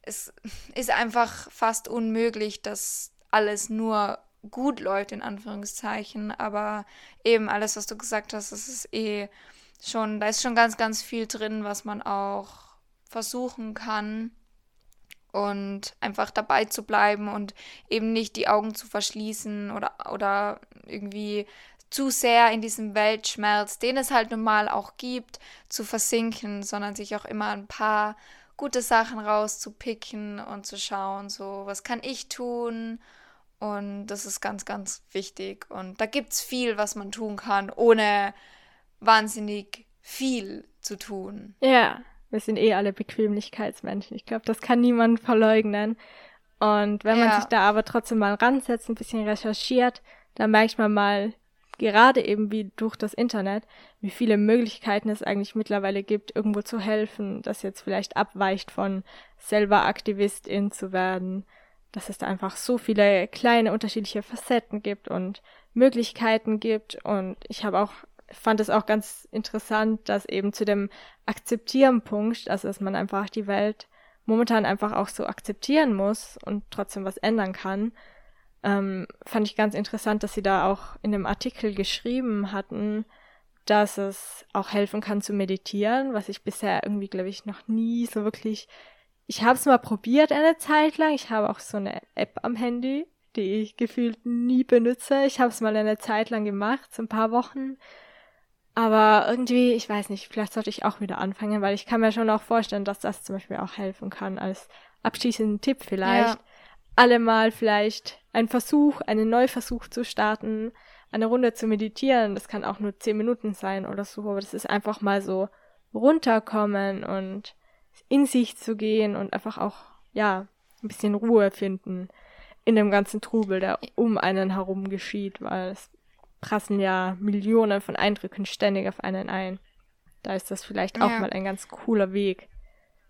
es *laughs* ist einfach fast unmöglich, dass alles nur gut läuft, in Anführungszeichen. Aber eben alles, was du gesagt hast, das ist eh schon, da ist schon ganz, ganz viel drin, was man auch versuchen kann. Und einfach dabei zu bleiben und eben nicht die Augen zu verschließen oder, oder irgendwie zu sehr in diesem Weltschmerz, den es halt nun mal auch gibt, zu versinken, sondern sich auch immer ein paar gute Sachen rauszupicken und zu schauen, so, was kann ich tun? Und das ist ganz, ganz wichtig. Und da gibt es viel, was man tun kann, ohne wahnsinnig viel zu tun. Ja, wir sind eh alle Bequemlichkeitsmenschen. Ich glaube, das kann niemand verleugnen. Und wenn man ja. sich da aber trotzdem mal ransetzt, ein bisschen recherchiert, dann merkt man mal, gerade eben wie durch das Internet, wie viele Möglichkeiten es eigentlich mittlerweile gibt, irgendwo zu helfen, das jetzt vielleicht abweicht von selber Aktivistin zu werden, dass es da einfach so viele kleine unterschiedliche Facetten gibt und Möglichkeiten gibt und ich habe auch fand es auch ganz interessant, dass eben zu dem Akzeptieren-Punkt, also dass man einfach die Welt momentan einfach auch so akzeptieren muss und trotzdem was ändern kann, ähm, fand ich ganz interessant, dass sie da auch in dem Artikel geschrieben hatten, dass es auch helfen kann zu meditieren, was ich bisher irgendwie, glaube ich, noch nie so wirklich. Ich habe es mal probiert eine Zeit lang. Ich habe auch so eine App am Handy, die ich gefühlt nie benutze. Ich habe es mal eine Zeit lang gemacht, so ein paar Wochen. Aber irgendwie, ich weiß nicht, vielleicht sollte ich auch wieder anfangen, weil ich kann mir schon auch vorstellen, dass das zum Beispiel auch helfen kann als abschließenden Tipp vielleicht. Ja. Alle mal vielleicht einen Versuch, einen Neuversuch zu starten, eine Runde zu meditieren. Das kann auch nur zehn Minuten sein oder so, aber das ist einfach mal so runterkommen und in sich zu gehen und einfach auch, ja, ein bisschen Ruhe finden in dem ganzen Trubel, der um einen herum geschieht, weil es prassen ja Millionen von Eindrücken ständig auf einen ein. Da ist das vielleicht auch ja. mal ein ganz cooler Weg,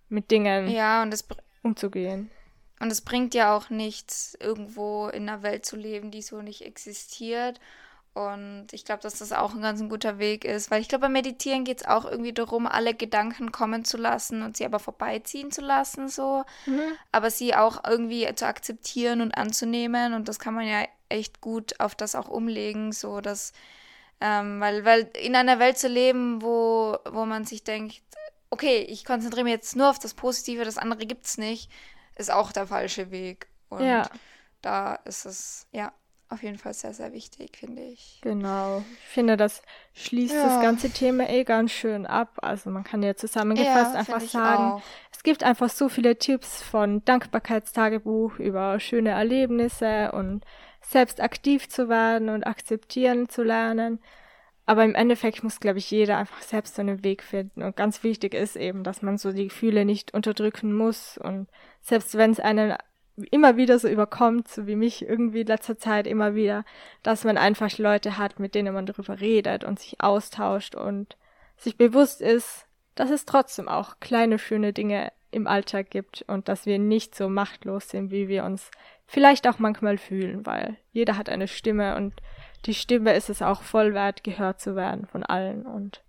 mit Dingen ja, umzugehen. Und es bringt ja auch nichts, irgendwo in einer Welt zu leben, die so nicht existiert. Und ich glaube, dass das auch ein ganz ein guter Weg ist, weil ich glaube, beim Meditieren geht es auch irgendwie darum, alle Gedanken kommen zu lassen und sie aber vorbeiziehen zu lassen, so. Mhm. Aber sie auch irgendwie zu akzeptieren und anzunehmen. Und das kann man ja echt gut auf das auch umlegen, so dass, ähm, weil, weil in einer Welt zu leben, wo, wo man sich denkt, okay, ich konzentriere mich jetzt nur auf das Positive, das andere gibt es nicht, ist auch der falsche Weg. Und ja. da ist es, ja, auf jeden Fall sehr, sehr wichtig, finde ich. Genau. Ich finde, das schließt ja. das ganze Thema eh ganz schön ab. Also man kann ja zusammengefasst ja, einfach sagen, auch. es gibt einfach so viele Tipps von Dankbarkeitstagebuch über schöne Erlebnisse und selbst aktiv zu werden und akzeptieren zu lernen. Aber im Endeffekt muss, glaube ich, jeder einfach selbst so einen Weg finden. Und ganz wichtig ist eben, dass man so die Gefühle nicht unterdrücken muss. Und selbst wenn es einen immer wieder so überkommt, so wie mich irgendwie in letzter Zeit immer wieder, dass man einfach Leute hat, mit denen man darüber redet und sich austauscht und sich bewusst ist, dass es trotzdem auch kleine schöne Dinge im Alltag gibt und dass wir nicht so machtlos sind, wie wir uns vielleicht auch manchmal fühlen, weil jeder hat eine Stimme und die Stimme ist es auch voll wert, gehört zu werden von allen. Und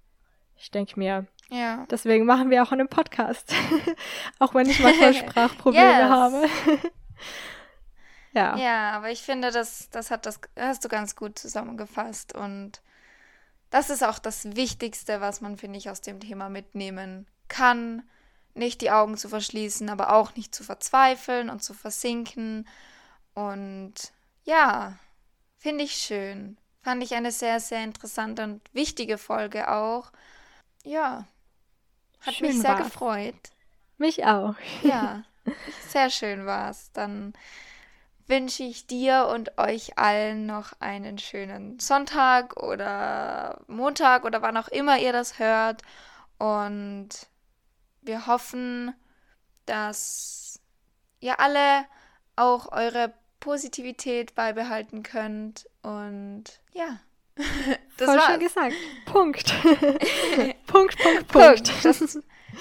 ich denke mir, ja. deswegen machen wir auch einen Podcast. *laughs* auch wenn ich manchmal *laughs* Sprachprobleme habe. *laughs* ja. Ja, aber ich finde, das, das hat das hast du ganz gut zusammengefasst. Und das ist auch das Wichtigste, was man, finde ich, aus dem Thema mitnehmen kann. Nicht die Augen zu verschließen, aber auch nicht zu verzweifeln und zu versinken. Und ja, Finde ich schön. Fand ich eine sehr, sehr interessante und wichtige Folge auch. Ja. Hat schön mich sehr war's. gefreut. Mich auch. Ja. *laughs* Sehr schön war's. Dann wünsche ich dir und euch allen noch einen schönen Sonntag oder Montag oder wann auch immer ihr das hört. Und wir hoffen, dass ihr alle auch eure Positivität beibehalten könnt. Und ja. *laughs* Das Voll war's. schön gesagt. *laughs* Punkt. Punkt, Punkt, Punkt. Das,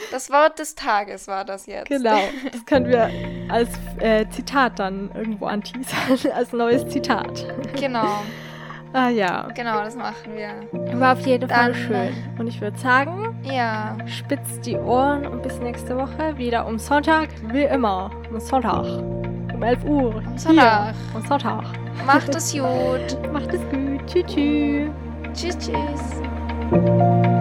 das, Wort des Tages war das jetzt. Genau. Das können wir *laughs* als äh, Zitat dann irgendwo anteasern, als neues Zitat. Genau. Ah ja. Genau, das machen wir. War auf jeden Fall schön. Und ich würde sagen, ja. spitzt die Ohren und bis nächste Woche wieder um Sonntag, wie immer. Um Sonntag um 11 Uhr. Sonntag. Hier, am Sonntag. Macht es gut. *laughs* Macht es gut. Tschüss, tschüss. Tschüss, tschüss.